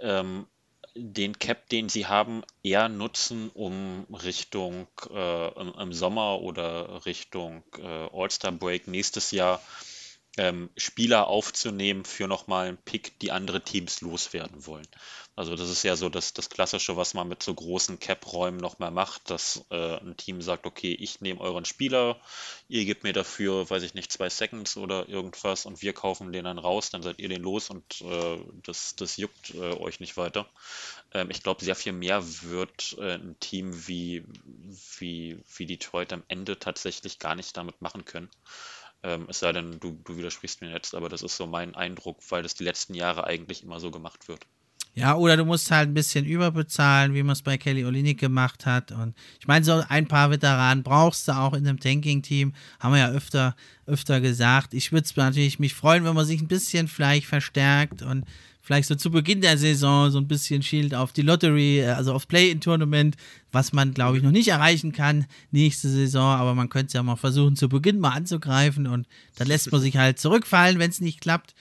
ähm, den Cap, den sie haben, eher nutzen, um Richtung äh, im, im, Sommer oder Richtung äh, All-Star Break nächstes Jahr ähm, Spieler aufzunehmen für nochmal einen Pick, die andere Teams loswerden wollen. Also das ist ja so das, das Klassische, was man mit so großen Cap-Räumen nochmal macht, dass äh, ein Team sagt, okay, ich nehme euren Spieler, ihr gebt mir dafür, weiß ich nicht, zwei Seconds oder irgendwas und wir kaufen den dann raus, dann seid ihr den los und äh, das, das juckt äh, euch nicht weiter. Ähm, ich glaube, sehr viel mehr wird äh, ein Team wie, wie, wie Detroit am Ende tatsächlich gar nicht damit machen können. Ähm, es sei denn, du, du widersprichst mir jetzt, aber das ist so mein Eindruck, weil das die letzten Jahre eigentlich immer so gemacht wird. Ja, oder du musst halt ein bisschen überbezahlen, wie man es bei Kelly Olinik gemacht hat. Und ich meine, so ein paar Veteranen brauchst du auch in einem Tanking-Team. Haben wir ja öfter, öfter gesagt. Ich würde es natürlich mich freuen, wenn man sich ein bisschen vielleicht verstärkt und vielleicht so zu Beginn der Saison so ein bisschen schielt auf die Lottery, äh, also auf Play-in-Tournament, was man, glaube ich, noch nicht erreichen kann nächste Saison, aber man könnte es ja mal versuchen, zu Beginn mal anzugreifen und dann lässt man sich halt zurückfallen, wenn es nicht klappt.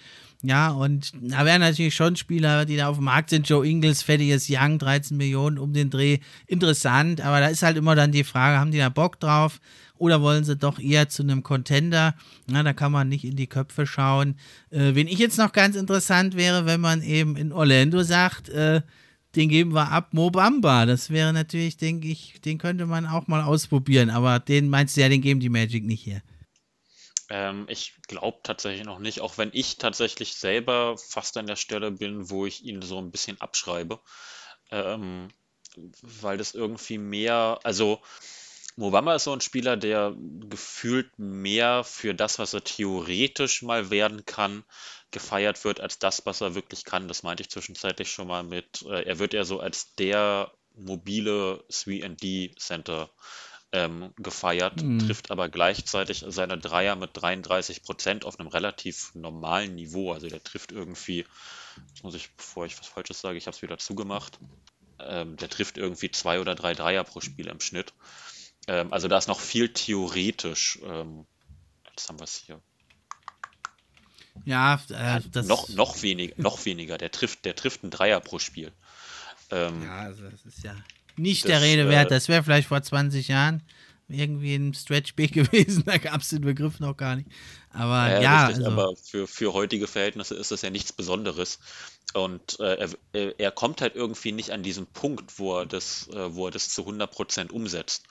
Ja, und da wären natürlich schon Spieler, die da auf dem Markt sind. Joe Ingles, Fettiges Young, 13 Millionen um den Dreh. Interessant, aber da ist halt immer dann die Frage, haben die da Bock drauf? Oder wollen sie doch eher zu einem Contender? Na, da kann man nicht in die Köpfe schauen. Äh, wen ich jetzt noch ganz interessant wäre, wenn man eben in Orlando sagt, äh, den geben wir ab, Mobamba. Das wäre natürlich, denke ich, den könnte man auch mal ausprobieren. Aber den meinst du ja, den geben die Magic nicht hier. Ähm, ich glaube tatsächlich noch nicht, auch wenn ich tatsächlich selber fast an der Stelle bin, wo ich ihn so ein bisschen abschreibe. Ähm, weil das irgendwie mehr, also Mobamba ist so ein Spieler, der gefühlt mehr für das, was er theoretisch mal werden kann, gefeiert wird, als das, was er wirklich kann. Das meinte ich zwischenzeitlich schon mal mit, äh, er wird ja so als der mobile 3D-Center ähm, gefeiert, mhm. trifft aber gleichzeitig seine Dreier mit 33 Prozent auf einem relativ normalen Niveau. Also der trifft irgendwie, jetzt muss ich, bevor ich was Falsches sage, ich habe es wieder zugemacht, ähm, der trifft irgendwie zwei oder drei Dreier pro Spiel im Schnitt. Ähm, also da ist noch viel theoretisch. Ähm, jetzt haben wir es hier. Ja, äh, das noch, noch, wenig, noch weniger. Der trifft, der trifft einen Dreier pro Spiel. Ähm, ja, also das ist ja nicht das, der Rede wert. Äh, das wäre vielleicht vor 20 Jahren irgendwie ein Stretch B [LAUGHS] gewesen. Da gab es den Begriff noch gar nicht. Aber ja, ja richtig, also. aber für, für heutige Verhältnisse ist das ja nichts Besonderes. Und äh, er, er, kommt halt irgendwie nicht an diesen Punkt, wo er das, äh, wo er das zu 100% umsetzt.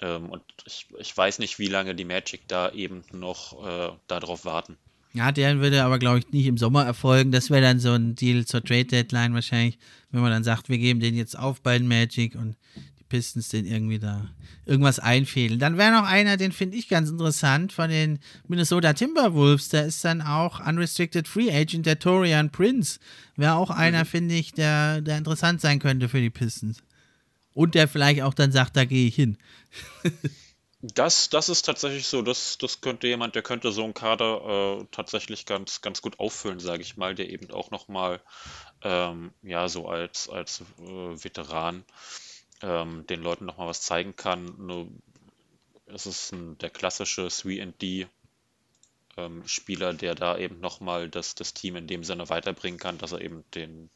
Ähm, und ich, ich weiß nicht, wie lange die Magic da eben noch äh, darauf warten. Ja, der würde aber, glaube ich, nicht im Sommer erfolgen. Das wäre dann so ein Deal zur Trade Deadline wahrscheinlich, wenn man dann sagt, wir geben den jetzt auf bei den Magic und die Pistons den irgendwie da irgendwas einfädeln. Dann wäre noch einer, den finde ich ganz interessant, von den Minnesota Timberwolves. Der ist dann auch Unrestricted Free Agent, der Torian Prince. Wäre auch einer, mhm. finde ich, der, der interessant sein könnte für die Pistons. Und der vielleicht auch dann sagt, da gehe ich hin. [LAUGHS] Das, das ist tatsächlich so, das, das könnte jemand, der könnte so einen Kader äh, tatsächlich ganz, ganz gut auffüllen, sage ich mal, der eben auch nochmal, ähm, ja, so als, als äh, Veteran ähm, den Leuten nochmal was zeigen kann. Nur, es ist ein, der klassische 3D ähm, Spieler, der da eben nochmal das, das Team in dem Sinne weiterbringen kann, dass er eben den,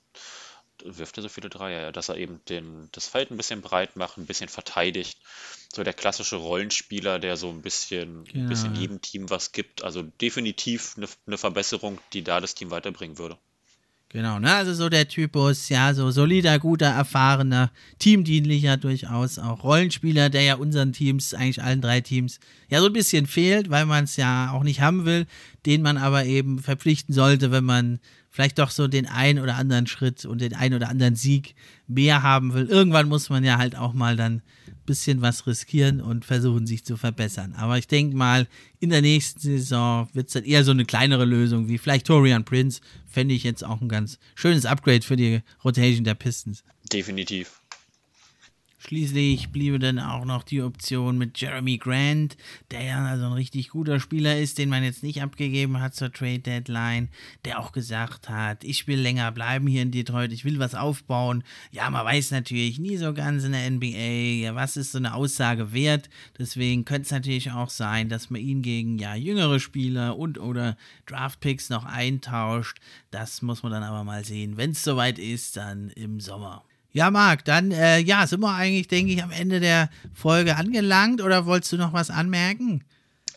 wirft er so viele Dreier, dass er eben den, das Feld ein bisschen breit macht, ein bisschen verteidigt. So der klassische Rollenspieler, der so ein bisschen, ja. ein bisschen jedem Team was gibt. Also definitiv eine, eine Verbesserung, die da das Team weiterbringen würde. Genau, ne? Also so der Typus, ja, so solider, guter, erfahrener, teamdienlicher durchaus auch Rollenspieler, der ja unseren Teams, eigentlich allen drei Teams, ja so ein bisschen fehlt, weil man es ja auch nicht haben will, den man aber eben verpflichten sollte, wenn man vielleicht doch so den einen oder anderen Schritt und den einen oder anderen Sieg mehr haben will. Irgendwann muss man ja halt auch mal dann bisschen was riskieren und versuchen, sich zu verbessern. Aber ich denke mal, in der nächsten Saison wird es dann eher so eine kleinere Lösung wie vielleicht Torian Prince. Fände ich jetzt auch ein ganz schönes Upgrade für die Rotation der Pistons. Definitiv. Schließlich bliebe dann auch noch die Option mit Jeremy Grant, der ja also ein richtig guter Spieler ist, den man jetzt nicht abgegeben hat zur Trade Deadline, der auch gesagt hat, ich will länger bleiben hier in Detroit, ich will was aufbauen. Ja, man weiß natürlich nie so ganz in der NBA, ja, was ist so eine Aussage wert. Deswegen könnte es natürlich auch sein, dass man ihn gegen ja jüngere Spieler und oder Draftpicks noch eintauscht. Das muss man dann aber mal sehen. Wenn es soweit ist, dann im Sommer. Ja, Marc, dann äh, ja, sind wir eigentlich, denke ich, am Ende der Folge angelangt oder wolltest du noch was anmerken?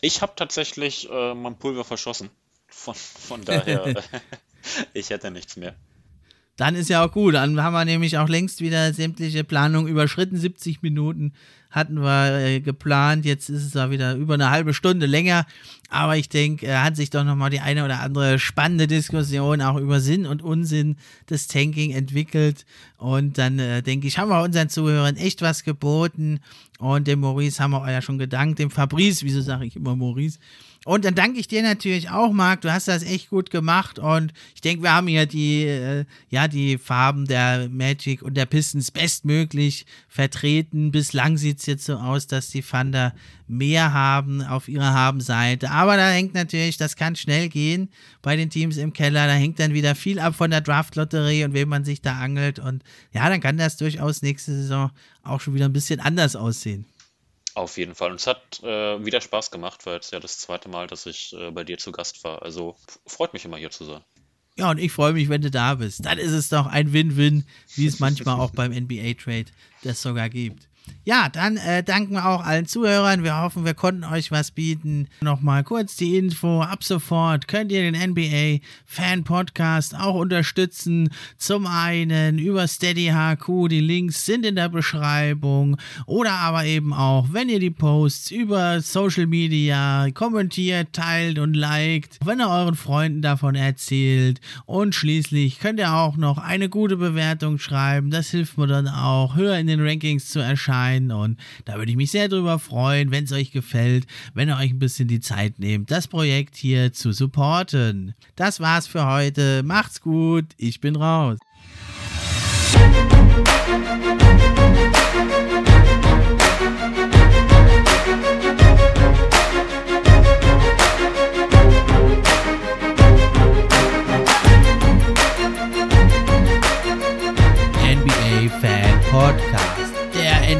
Ich habe tatsächlich äh, mein Pulver verschossen. Von, von daher, [LAUGHS] [LAUGHS] ich hätte nichts mehr. Dann ist ja auch gut. Dann haben wir nämlich auch längst wieder sämtliche Planungen überschritten. 70 Minuten hatten wir äh, geplant. Jetzt ist es da wieder über eine halbe Stunde länger. Aber ich denke, äh, hat sich doch nochmal die eine oder andere spannende Diskussion auch über Sinn und Unsinn des Tanking entwickelt. Und dann äh, denke ich, haben wir unseren Zuhörern echt was geboten. Und dem Maurice haben wir ja schon gedankt. Dem Fabrice, wieso sage ich immer Maurice? Und dann danke ich dir natürlich auch, Marc. Du hast das echt gut gemacht. Und ich denke, wir haben hier die, äh, ja, die Farben der Magic und der Pistons bestmöglich vertreten. Bislang sieht es jetzt so aus, dass die Thunder mehr haben auf ihrer Habenseite. Aber da hängt natürlich, das kann schnell gehen bei den Teams im Keller. Da hängt dann wieder viel ab von der Draft-Lotterie und wem man sich da angelt. Und ja, dann kann das durchaus nächste Saison auch schon wieder ein bisschen anders aussehen. Auf jeden Fall. Und es hat äh, wieder Spaß gemacht, weil jetzt ja das zweite Mal, dass ich äh, bei dir zu Gast war. Also freut mich immer hier zu sein. Ja, und ich freue mich, wenn du da bist. Dann ist es doch ein Win-Win, wie es manchmal auch beim NBA-Trade das sogar gibt. Ja, dann äh, danken wir auch allen Zuhörern. Wir hoffen, wir konnten euch was bieten. Nochmal kurz die Info. Ab sofort könnt ihr den NBA Fan Podcast auch unterstützen. Zum einen über Steady HQ. Die Links sind in der Beschreibung. Oder aber eben auch, wenn ihr die Posts über Social Media kommentiert, teilt und liked. Wenn ihr euren Freunden davon erzählt. Und schließlich könnt ihr auch noch eine gute Bewertung schreiben. Das hilft mir dann auch, höher in den Rankings zu erscheinen sein. Und da würde ich mich sehr drüber freuen, wenn es euch gefällt, wenn ihr euch ein bisschen die Zeit nehmt, das Projekt hier zu supporten. Das war's für heute. Macht's gut. Ich bin raus.